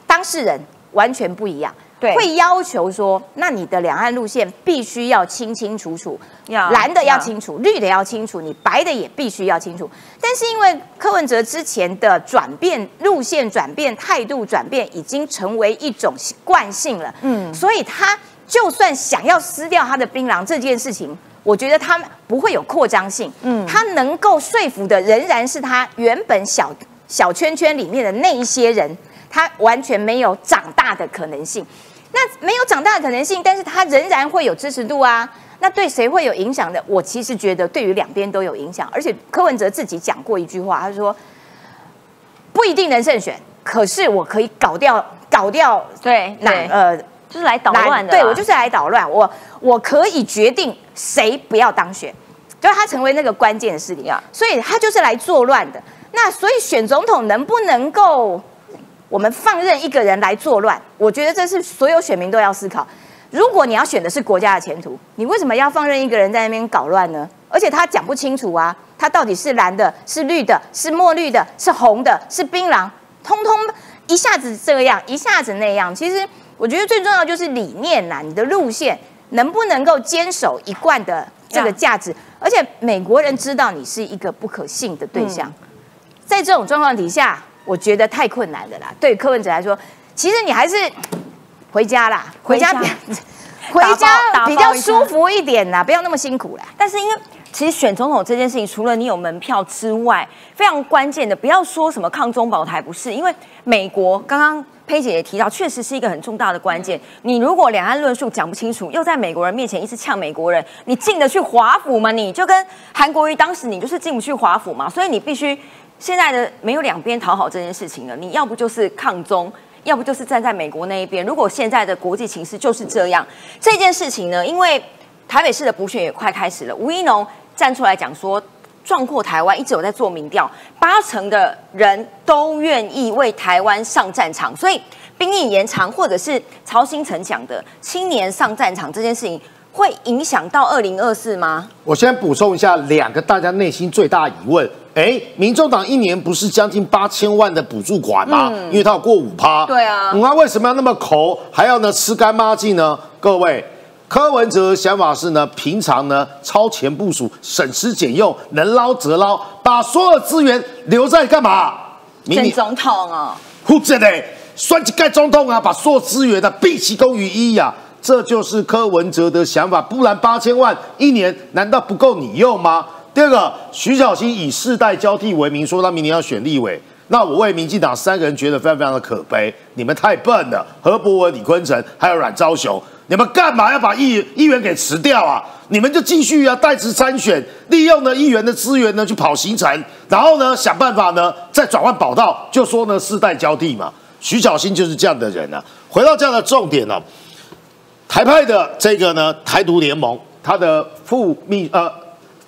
当事人完全不一样。会要求说，那你的两岸路线必须要清清楚楚，蓝的要清楚，绿的要清楚，你白的也必须要清楚。但是因为柯文哲之前的转变路线转变态度转变，已经成为一种惯性了，嗯，所以他就算想要撕掉他的槟榔这件事情，我觉得他不会有扩张性，嗯，他能够说服的仍然是他原本小小圈圈里面的那一些人，他完全没有长大的可能性。那没有长大的可能性，但是他仍然会有支持度啊。那对谁会有影响的？我其实觉得对于两边都有影响。而且柯文哲自己讲过一句话，他说不一定能胜选，可是我可以搞掉搞掉对哪呃，就是来捣乱的。对我就是来捣乱，我我可以决定谁不要当选，就是他成为那个关键的势力啊。所以他就是来作乱的。那所以选总统能不能够？我们放任一个人来作乱，我觉得这是所有选民都要思考。如果你要选的是国家的前途，你为什么要放任一个人在那边搞乱呢？而且他讲不清楚啊，他到底是蓝的、是绿的、是墨绿的、是红的、是槟榔，通通一下子这样，一下子那样。其实我觉得最重要就是理念呐，你的路线能不能够坚守一贯的这个价值？而且美国人知道你是一个不可信的对象，在这种状况底下。我觉得太困难的啦，对柯文哲来说，其实你还是回家啦，回家，回家比 [LAUGHS] 较舒服一点啦，不要那么辛苦啦。但是因为其实选总统这件事情，除了你有门票之外，非常关键的，不要说什么抗中保台不是，因为美国刚刚佩姐也提到，确实是一个很重大的关键。你如果两岸论述讲不清楚，又在美国人面前一直呛美国人，你进得去华府吗？你就跟韩国瑜当时你就是进不去华府嘛，所以你必须。现在的没有两边讨好这件事情了，你要不就是抗中，要不就是站在美国那一边。如果现在的国际形势就是这样，这件事情呢，因为台北市的补选也快开始了，吴一农站出来讲说，壮阔台湾一直有在做民调，八成的人都愿意为台湾上战场，所以兵役延长或者是曹新成讲的青年上战场这件事情，会影响到二零二四吗？我先补充一下两个大家内心最大疑问。哎，民众党一年不是将近八千万的补助款吗？因为它有过五趴。对啊，那为什么要那么抠，还要呢吃干抹净呢？各位，柯文哲想法是呢，平常呢超前部署，省吃俭用，能捞则捞，把所有资源留在干嘛？选总统啊？不是的，算计盖总统啊，把所有资源的毕其功于一呀，这就是柯文哲的想法。不然八千万一年难道不够你用吗？第二个，徐小新以世代交替为名，说他明年要选立委。那我为民进党三个人觉得非常非常的可悲，你们太笨了。何伯文、李坤城还有阮昭雄，你们干嘛要把议议员给辞掉啊？你们就继续啊代职参选，利用呢议员的资源呢去跑行程，然后呢想办法呢再转换跑道，就说呢世代交替嘛。徐小新就是这样的人啊。回到这样的重点呢，台派的这个呢台独联盟，他的副秘呃。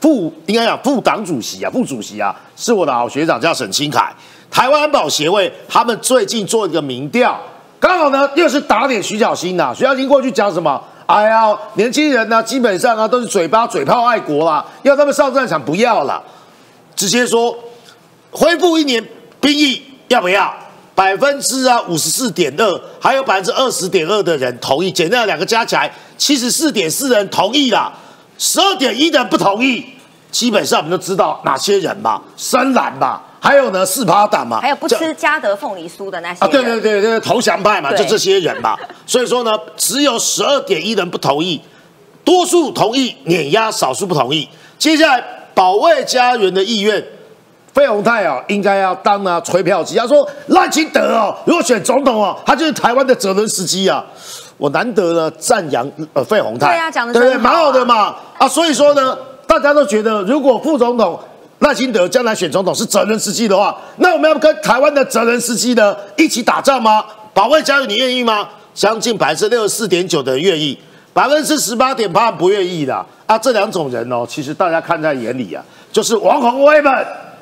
副应该讲副党主席啊，副主席啊，是我的好学长，叫沈清凯。台湾安保协会他们最近做一个民调，刚好呢又是打脸徐小新呐。徐小新过去讲什么？哎呀，年轻人呢基本上啊都是嘴巴嘴炮爱国啦，要他们上战场不要了，直接说恢复一年兵役要不要？百分之啊五十四点二，还有百分之二十点二的人同意，简单两个加起来七十四点四人同意了。十二点一的人不同意，基本上我们都知道哪些人嘛，深蓝嘛，还有呢四趴党嘛，还有不吃嘉德凤梨酥的那些啊，对对对对，投降派嘛，就这些人嘛。[LAUGHS] 所以说呢，只有十二点一人不同意，多数同意碾压少数不同意。接下来保卫家园的意愿，费鸿泰啊，应该要当啊吹票机。他说赖清德哦，如果选总统哦，他就是台湾的泽伦斯基啊。我难得呢赞扬呃费鸿泰，对啊，讲的对不对？蛮好的嘛啊，所以说呢，大家都觉得如果副总统赖清德将来选总统是泽伦斯基的话，那我们要跟台湾的泽伦斯基呢一起打仗吗？保卫家园，你愿意吗？将近百分之六十四点九的人愿意，百分之十八点八不愿意的啊。这两种人哦，其实大家看在眼里啊，就是王宏威们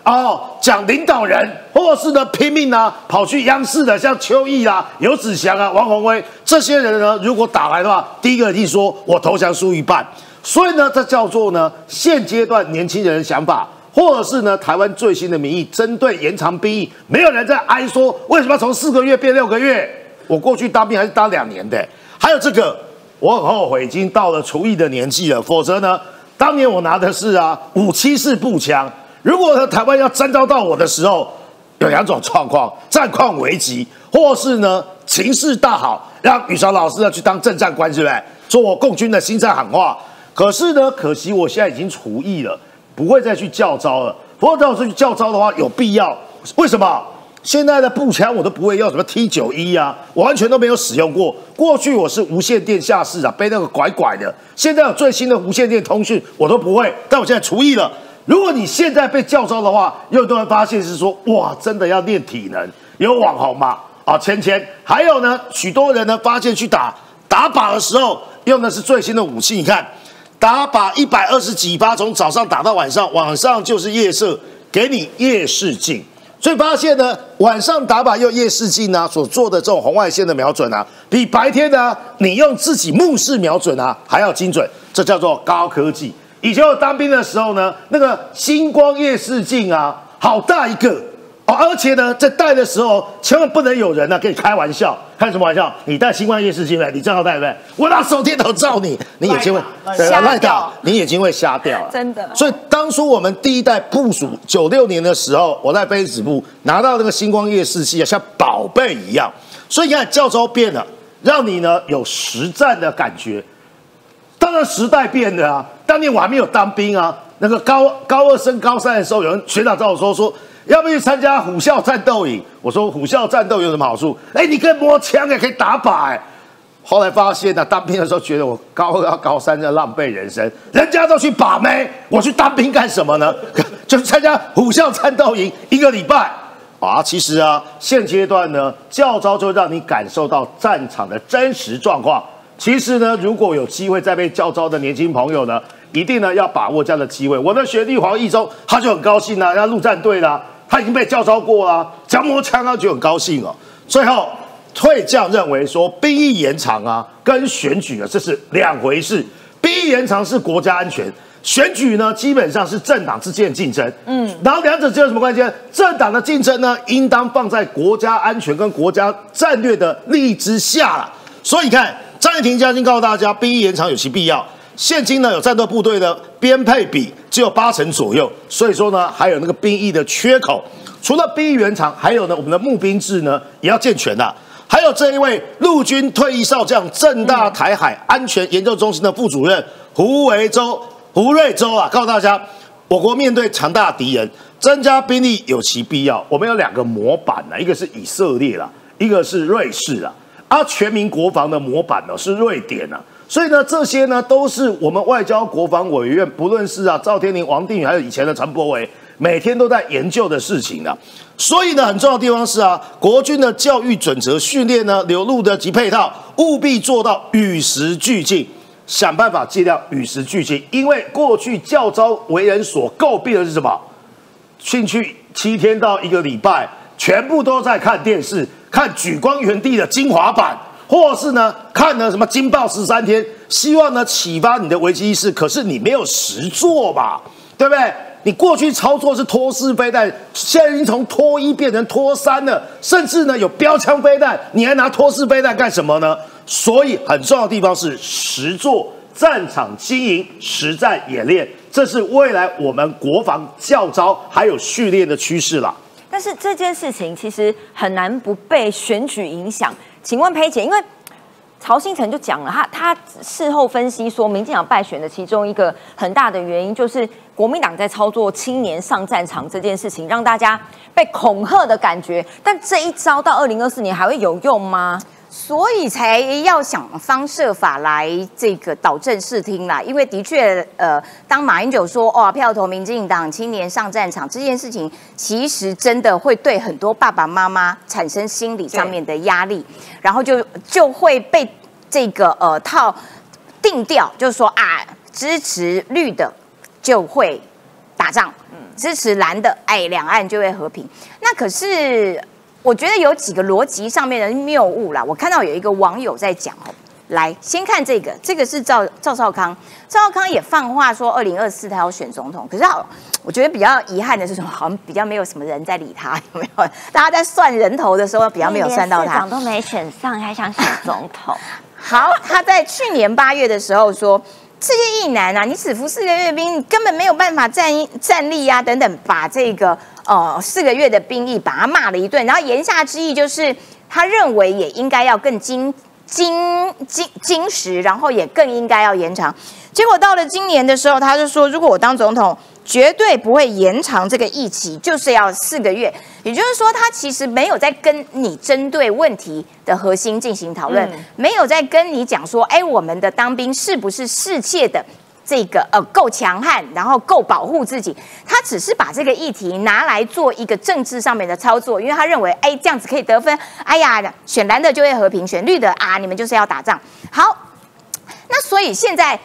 哦，讲领导人，或是呢拼命啊跑去央视的，像邱毅啊、游子祥啊、王宏威这些人呢，如果打来的话，第一个一说我投降输一半。所以呢，这叫做呢现阶段年轻人的想法，或者是呢台湾最新的民意，针对延长兵役，没有人在哀说为什么要从四个月变六个月。我过去当兵还是当两年的，还有这个，我很后悔，已经到了除役的年纪了。否则呢，当年我拿的是啊五七式步枪，如果呢台湾要征召到我的时候，有两种状况：战况危急，或是呢情势大好，让宇潮老师呢去当政战官，是不是？做我共军的心战喊话。可是呢，可惜我现在已经除役了，不会再去叫招了。不过要是去叫招的话，有必要？为什么？现在的步枪我都不会用，什么 T 九一啊，我完全都没有使用过。过去我是无线电下士啊，背那个拐拐的。现在有最新的无线电通讯，我都不会。但我现在除役了。如果你现在被叫招的话，又都会发现是说，哇，真的要练体能，有网红嘛？啊，芊芊，还有呢，许多人呢发现去打打靶的时候用的是最新的武器。你看，打靶一百二十几发，从早上打到晚上，晚上就是夜色，给你夜视镜。所以发现呢，晚上打靶用夜视镜啊，所做的这种红外线的瞄准啊，比白天呢你用自己目视瞄准啊还要精准。这叫做高科技。以前我当兵的时候呢，那个星光夜视镜啊，好大一个哦。而且呢，在戴的时候，千万不能有人呢跟你开玩笑，开什么玩笑？你戴星光夜视镜来，你正好戴对不对？我拿手电筒照你，你眼睛会瞎掉，你眼睛会瞎掉。真的。所以当初我们第一代部署九六年的时候，我在飞子部拿到那个星光夜视器啊，像宝贝一样。所以你看，教招变了，让你呢有实战的感觉。当然时代变了啊，当年我还没有当兵啊，那个高高二升高三的时候，有人学长找我说说。要不要去参加虎啸战斗营？我说虎啸战斗有什么好处？哎，你可以摸枪，也可以打靶。哎，后来发现呢，当兵的时候觉得我高二到、高三在浪费人生，人家都去把妹，我去当兵干什么呢？[LAUGHS] 就参加虎啸战斗营一个礼拜啊。其实啊，现阶段呢，教招就让你感受到战场的真实状况。其实呢，如果有机会再被教招的年轻朋友呢，一定呢要把握这样的机会。我的学弟黄义中他就很高兴啊，要陆战队啦。他已经被叫招过了，将摸枪啊就很高兴哦。最后退将认为说兵役延长啊，跟选举啊这是两回事。兵役延长是国家安全，选举呢基本上是政党之间的竞争。嗯，然后两者之间有什么关系？政党的竞争呢，应当放在国家安全跟国家战略的利益之下了。所以你看，张玉婷将军告诉大家，兵役延长有其必要。现今呢，有战斗部队的编配比只有八成左右，所以说呢，还有那个兵役的缺口。除了兵役延长，还有呢，我们的募兵制呢也要健全的。还有这一位陆军退役少将，正大台海安全研究中心的副主任胡维洲、胡瑞洲啊，告诉大家，我国面对强大敌人，增加兵力有其必要。我们有两个模板呢，一个是以色列啦，一个是瑞士啦。啊全民国防的模板呢是瑞典啊。所以呢，这些呢都是我们外交国防委员，不论是啊赵天林、王定宇，还有以前的陈柏伟，每天都在研究的事情啊。所以呢，很重要的地方是啊，国军的教育准则、训练呢、流露的及配套，务必做到与时俱进，想办法尽量与时俱进。因为过去教招为人所诟病的是什么？进去七天到一个礼拜，全部都在看电视，看举光原地的精华版。或是呢，看了什么《惊爆十三天》，希望呢启发你的危机意识，可是你没有实做吧，对不对？你过去操作是拖式飞弹，现在已经从拖一变成拖三了，甚至呢有标枪飞弹，你还拿拖式飞弹干什么呢？所以很重要的地方是实做战场经营、实战演练，这是未来我们国防教招还有训练的趋势了。但是这件事情其实很难不被选举影响。请问裴姐，因为曹新成就讲了，他他事后分析说，民进党败选的其中一个很大的原因，就是国民党在操作青年上战场这件事情，让大家被恐吓的感觉。但这一招到二零二四年还会有用吗？所以才要想方设法来这个导正视听啦。因为的确，呃，当马英九说“哦，票投民进党，青年上战场”这件事情，其实真的会对很多爸爸妈妈产生心理上面的压力，然后就就会被这个呃套定调，就是说啊，支持绿的就会打仗，支持蓝的，哎，两岸就会和平。那可是。我觉得有几个逻辑上面的谬误啦。我看到有一个网友在讲哦，来先看这个，这个是赵赵少康，赵少康也放话说二零二四他要选总统。可是好，我觉得比较遗憾的是什么？好像比较没有什么人在理他，[LAUGHS] 有没有？大家在算人头的时候比较没有算到他，都没选上，还想选总统？[LAUGHS] 好，他在去年八月的时候说，这些役男啊，你只服四个月兵，你根本没有办法站站立啊，等等，把这个。哦，四个月的兵役把他骂了一顿，然后言下之意就是他认为也应该要更精精精精实，然后也更应该要延长。结果到了今年的时候，他就说，如果我当总统，绝对不会延长这个疫期，就是要四个月。也就是说，他其实没有在跟你针对问题的核心进行讨论，没有在跟你讲说，哎，我们的当兵是不是适切的。这个呃够强悍，然后够保护自己，他只是把这个议题拿来做一个政治上面的操作，因为他认为，哎，这样子可以得分。哎呀，选蓝的就会和平，选绿的啊，你们就是要打仗。好，那所以现在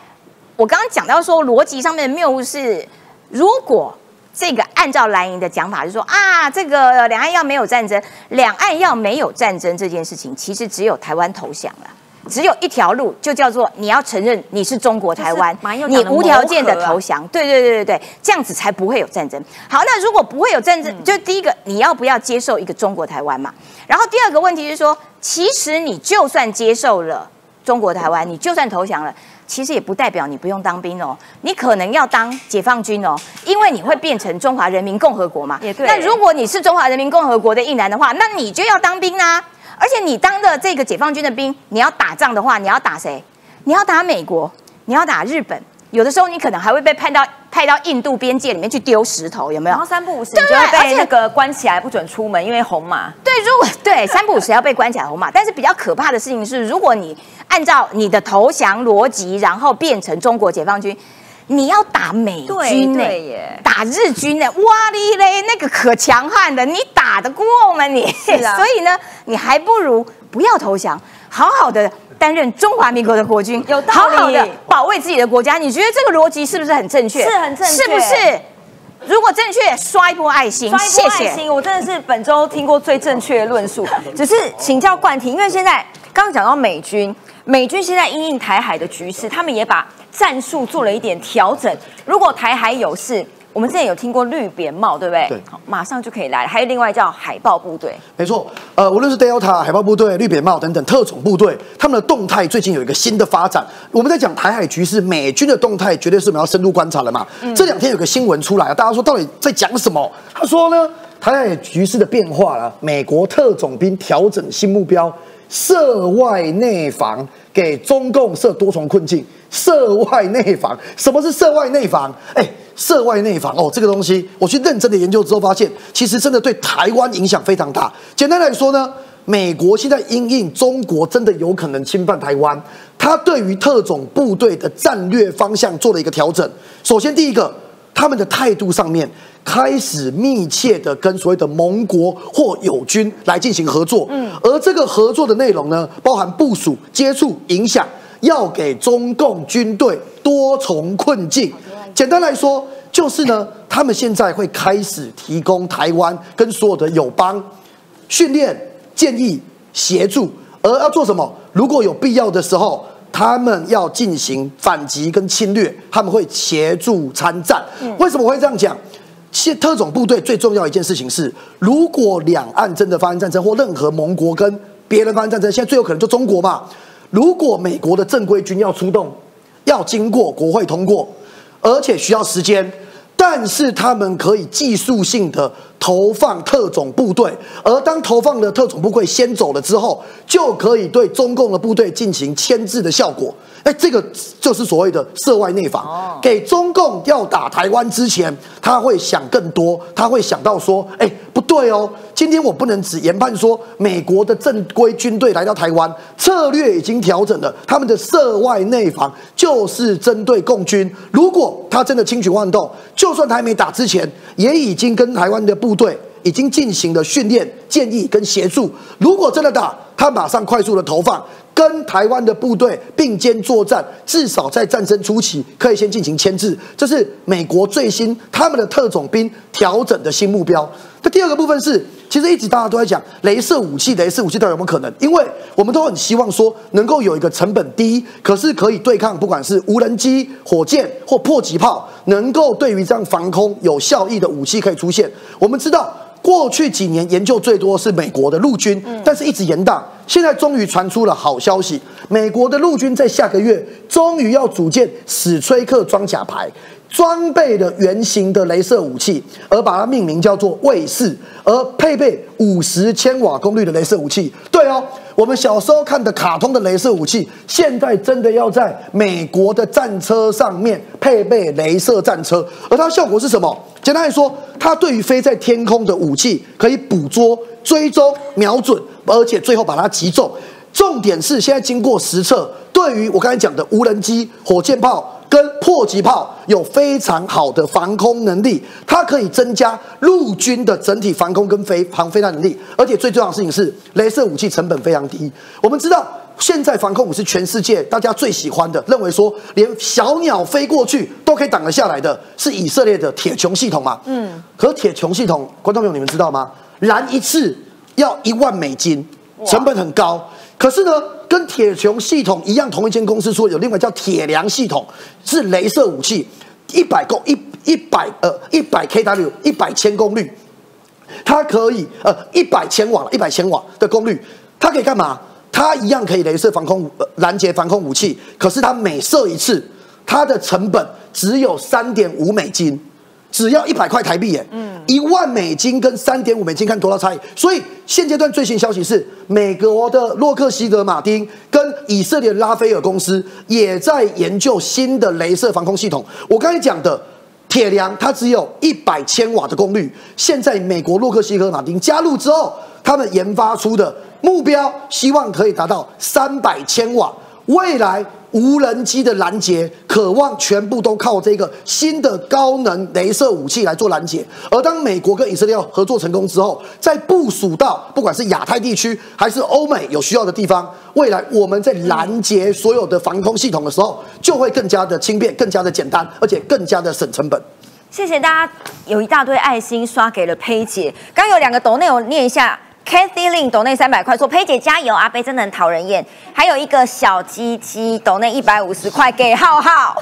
我刚刚讲到说，逻辑上面的谬误是，如果这个按照蓝营的讲法，就说啊，这个两岸要没有战争，两岸要没有战争这件事情，其实只有台湾投降了。只有一条路，就叫做你要承认你是中国台湾，你无条件的投降。对对对对对，这样子才不会有战争。好，那如果不会有战争，就第一个你要不要接受一个中国台湾嘛？然后第二个问题是说，其实你就算接受了中国台湾，你就算投降了，其实也不代表你不用当兵哦，你可能要当解放军哦，因为你会变成中华人民共和国嘛。也对。那如果你是中华人民共和国的一男的话，那你就要当兵啊。而且你当的这个解放军的兵，你要打仗的话，你要打谁？你要打美国，你要打日本，有的时候你可能还会被派到派到印度边界里面去丢石头，有没有？然后三不五时就会被那个关起来，不准出门，因为红马。对，如果对三不五时要被关起来红马，但是比较可怕的事情是，如果你按照你的投降逻辑，然后变成中国解放军。你要打美军呢，打日军呢？哇哩嘞，那个可强悍的，你打得过吗？你 [LAUGHS] 所以呢，你还不如不要投降，好好的担任中华民国的国军，有道好好的保卫自己的国家。你觉得这个逻辑是不是很正确？是很正确，是不是？如果正确，刷一波爱心，刷一波爱心。我真的是本周听过最正确的论述。只是请教冠廷，因为现在刚刚讲到美军，美军现在因应台海的局势，他们也把。战术做了一点调整。如果台海有事，我们之前有听过绿扁帽，对不对？对，好马上就可以来。还有另外叫海豹部队，没错。呃，无论是 Delta 海豹部队、绿扁帽等等特种部队，他们的动态最近有一个新的发展。我们在讲台海局势，美军的动态绝对是我们要深入观察的嘛。这两天有个新闻出来啊，大家说到底在讲什么？他说呢，台海局势的变化了，美国特种兵调整新目标，涉外内防。给中共设多重困境，涉外内防。什么是涉外内防？哎，涉外内防哦，这个东西我去认真的研究之后发现，其实真的对台湾影响非常大。简单来说呢，美国现在因应中国真的有可能侵犯台湾，他对于特种部队的战略方向做了一个调整。首先，第一个，他们的态度上面。开始密切的跟所谓的盟国或友军来进行合作，嗯，而这个合作的内容呢，包含部署、接触、影响，要给中共军队多重困境。简单来说，就是呢，他们现在会开始提供台湾跟所有的友邦训练、建议、协助，而要做什么？如果有必要的时候，他们要进行反击跟侵略，他们会协助参战。为什么会这样讲？现特种部队最重要一件事情是，如果两岸真的发生战争，或任何盟国跟别人发生战争，现在最有可能就中国嘛。如果美国的正规军要出动，要经过国会通过，而且需要时间。但是他们可以技术性的投放特种部队，而当投放的特种部队先走了之后，就可以对中共的部队进行牵制的效果。哎，这个就是所谓的涉外内防。给中共要打台湾之前，他会想更多，他会想到说，哎，不对哦，今天我不能只研判说美国的正规军队来到台湾，策略已经调整了，他们的涉外内防就是针对共军。如果他真的轻举妄动，就算他还没打之前，也已经跟台湾的部队已经进行了训练、建议跟协助。如果真的打，他马上快速的投放。跟台湾的部队并肩作战，至少在战争初期可以先进行牵制，这是美国最新他们的特种兵调整的新目标。那第二个部分是，其实一直大家都在讲，镭射武器，镭射武器到底有没有可能？因为我们都很希望说，能够有一个成本低，可是可以对抗不管是无人机、火箭或迫击炮，能够对于这样防空有效益的武器可以出现。我们知道。过去几年研究最多是美国的陆军，但是一直延宕。现在终于传出了好消息，美国的陆军在下个月终于要组建史崔克装甲排，装备的原型的镭射武器，而把它命名叫做卫士，而配备五十千瓦功率的镭射武器。对哦，我们小时候看的卡通的镭射武器，现在真的要在美国的战车上面配备镭射战车，而它效果是什么？简单来说，它对于飞在天空的武器可以捕捉、追踪、瞄准，而且最后把它击中。重点是，现在经过实测，对于我刚才讲的无人机、火箭炮跟迫击炮有非常好的防空能力。它可以增加陆军的整体防空跟飞航飞弹能力，而且最重要的事情是，镭射武器成本非常低。我们知道。现在防空武是全世界大家最喜欢的，认为说连小鸟飞过去都可以挡得下来的，是以色列的铁穹系统嘛？嗯。可铁穹系统，观众朋友你们知道吗？燃一次要一万美金，成本很高。可是呢，跟铁穹系统一样，同一间公司说有另外叫铁梁系统，是镭射武器，一百公一一百呃一百 kW 一百千功率，它可以呃一百千瓦一百千瓦的功率，它可以干嘛？它一样可以镭射防空拦截防空武器，可是它每射一次，它的成本只有三点五美金，只要一百块台币耶。嗯，一万美金跟三点五美金看多大差异。所以现阶段最新消息是，美国的洛克希德马丁跟以色列拉斐尔公司也在研究新的镭射防空系统。我刚才讲的铁梁，它只有一百千瓦的功率，现在美国洛克希德马丁加入之后，他们研发出的。目标希望可以达到三百千瓦，未来无人机的拦截，渴望全部都靠这个新的高能镭射武器来做拦截。而当美国跟以色列合作成功之后，在部署到不管是亚太地区还是欧美有需要的地方，未来我们在拦截所有的防空系统的时候，就会更加的轻便、更加的简单，而且更加的省成本。谢谢大家，有一大堆爱心刷给了佩姐。刚有两个抖内我念一下。Kathy Lin 抖内三百块，说佩姐加油，阿贝真的很讨人厌。还有一个小鸡鸡抖内一百五十块给浩浩。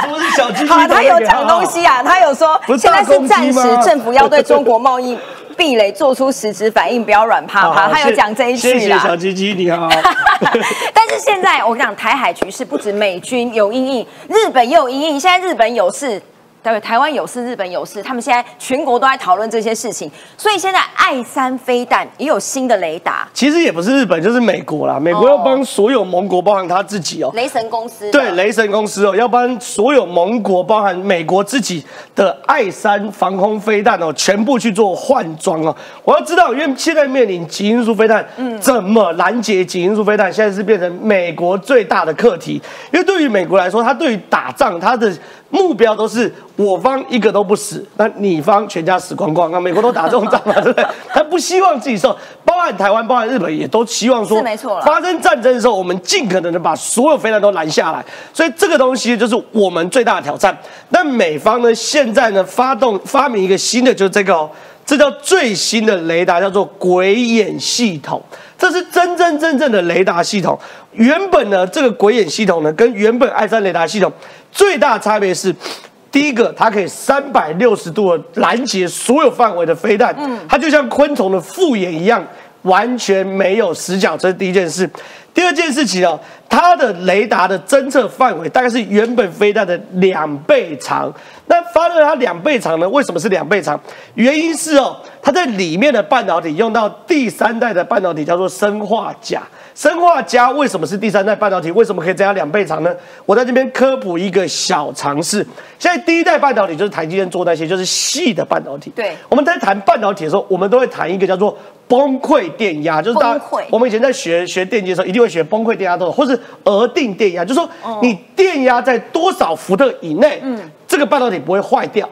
什么是小鸡鸡？[LAUGHS] 好，他有讲东西啊，他有说现在是暂时政府要对中国贸易 [LAUGHS] 壁垒做出实质反应，不要软趴趴。他有讲这一句啦。谢谢小鸡鸡，你好。[LAUGHS] 但是现在我跟你讲，台海局势不止美军有阴影，日本也有阴影。现在日本有事。对，台湾有事，日本有事，他们现在全国都在讨论这些事情，所以现在爱三飞弹也有新的雷达。其实也不是日本，就是美国啦。美国要帮所有盟国，包含他自己哦。雷神公司。对，雷神公司哦，要帮所有盟国，包含美国自己的爱三防空飞弹哦，全部去做换装哦。我要知道，因为现在面临极音速飞弹，嗯，怎么拦截极音速飞弹，现在是变成美国最大的课题。因为对于美国来说，它对于打仗，它的目标都是我方一个都不死，那你方全家死光光。那美国都打这种仗嘛，[LAUGHS] 对不对？他不希望自己受，包含台湾、包含日本也都希望说，是没错。发生战争的时候，我们尽可能的把所有飞弹都拦下来。所以这个东西就是我们最大的挑战。那美方呢，现在呢发动发明一个新的，就是这个哦，这叫最新的雷达，叫做鬼眼系统。这是真真正正的雷达系统。原本呢，这个鬼眼系统呢，跟原本爱山雷达系统最大差别是，第一个它可以三百六十度的拦截所有范围的飞弹，嗯，它就像昆虫的复眼一样，完全没有死角，这是第一件事。第二件事情哦，它的雷达的侦测范围大概是原本飞弹的两倍长。那发热它两倍长呢？为什么是两倍长？原因是哦，它在里面的半导体用到第三代的半导体，叫做生化镓。生化家为什么是第三代半导体？为什么可以增加两倍长呢？我在这边科普一个小常识。现在第一代半导体就是台积电做那些，就是细的半导体。对，我们在谈半导体的时候，我们都会谈一个叫做崩溃电压，就是大家我们以前在学学电机的时候，一定会学崩溃电压多少，或是额定电压，就是说你电压在多少伏特以内，嗯，这个半导体不会坏掉。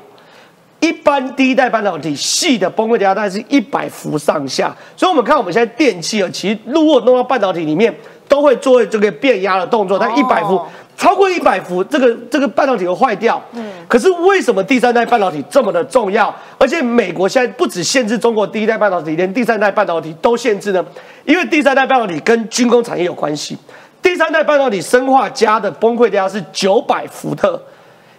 一般第一代半导体细的崩溃电压大概是一百伏上下，所以我们看我们现在电器啊，其实如果弄到半导体里面，都会做这个变压的动作。但一百伏超过一百伏，这个这个半导体会坏掉。嗯，可是为什么第三代半导体这么的重要？而且美国现在不止限制中国第一代半导体，连第三代半导体都限制呢？因为第三代半导体跟军工产业有关系。第三代半导体生化加的崩溃电压是九百伏特，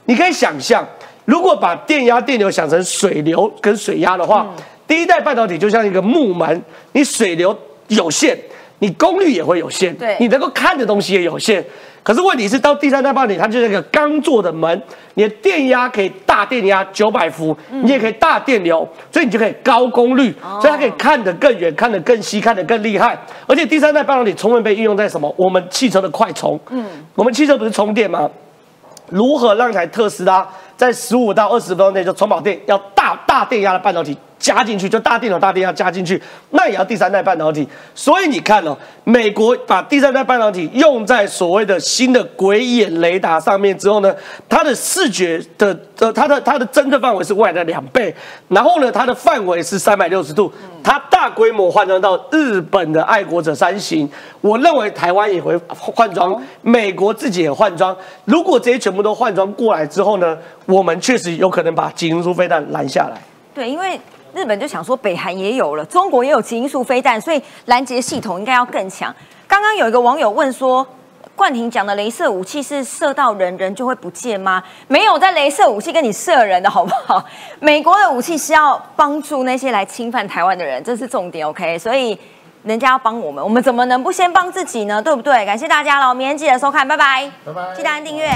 你可以想象。如果把电压、电流想成水流跟水压的话，第一代半导体就像一个木门，你水流有限，你功率也会有限，对，你能够看的东西也有限。可是问题是到第三代半导体，它就是一个钢做的门，你的电压可以大电压九百伏，你也可以大电流，所以你就可以高功率，所以它可以看得更远、看得更细、看得更厉害。而且第三代半导体充分被运用在什么？我们汽车的快充，嗯，我们汽车不是充电吗？如何让一台特斯拉？在十五到二十分钟内就充饱电，要大大电压的半导体。加进去就大电脑大电要加进去，那也要第三代半导体。所以你看哦，美国把第三代半导体用在所谓的新的鬼眼雷达上面之后呢，它的视觉的呃，它的它的侦测范围是未来的两倍，然后呢，它的范围是三百六十度，它大规模换装到日本的爱国者三型，我认为台湾也会换装，美国自己也换装。如果这些全部都换装过来之后呢，我们确实有可能把基因素飞弹拦下来。对，因为。日本就想说，北韩也有了，中国也有极音速飞弹，所以拦截系统应该要更强。刚刚有一个网友问说，冠廷讲的镭射武器是射到人人就会不见吗？没有，在镭射武器跟你射人的好不好？美国的武器是要帮助那些来侵犯台湾的人，这是重点。OK，所以人家要帮我们，我们怎么能不先帮自己呢？对不对？感谢大家了，明天记得收看，拜拜，拜拜，记得按订阅。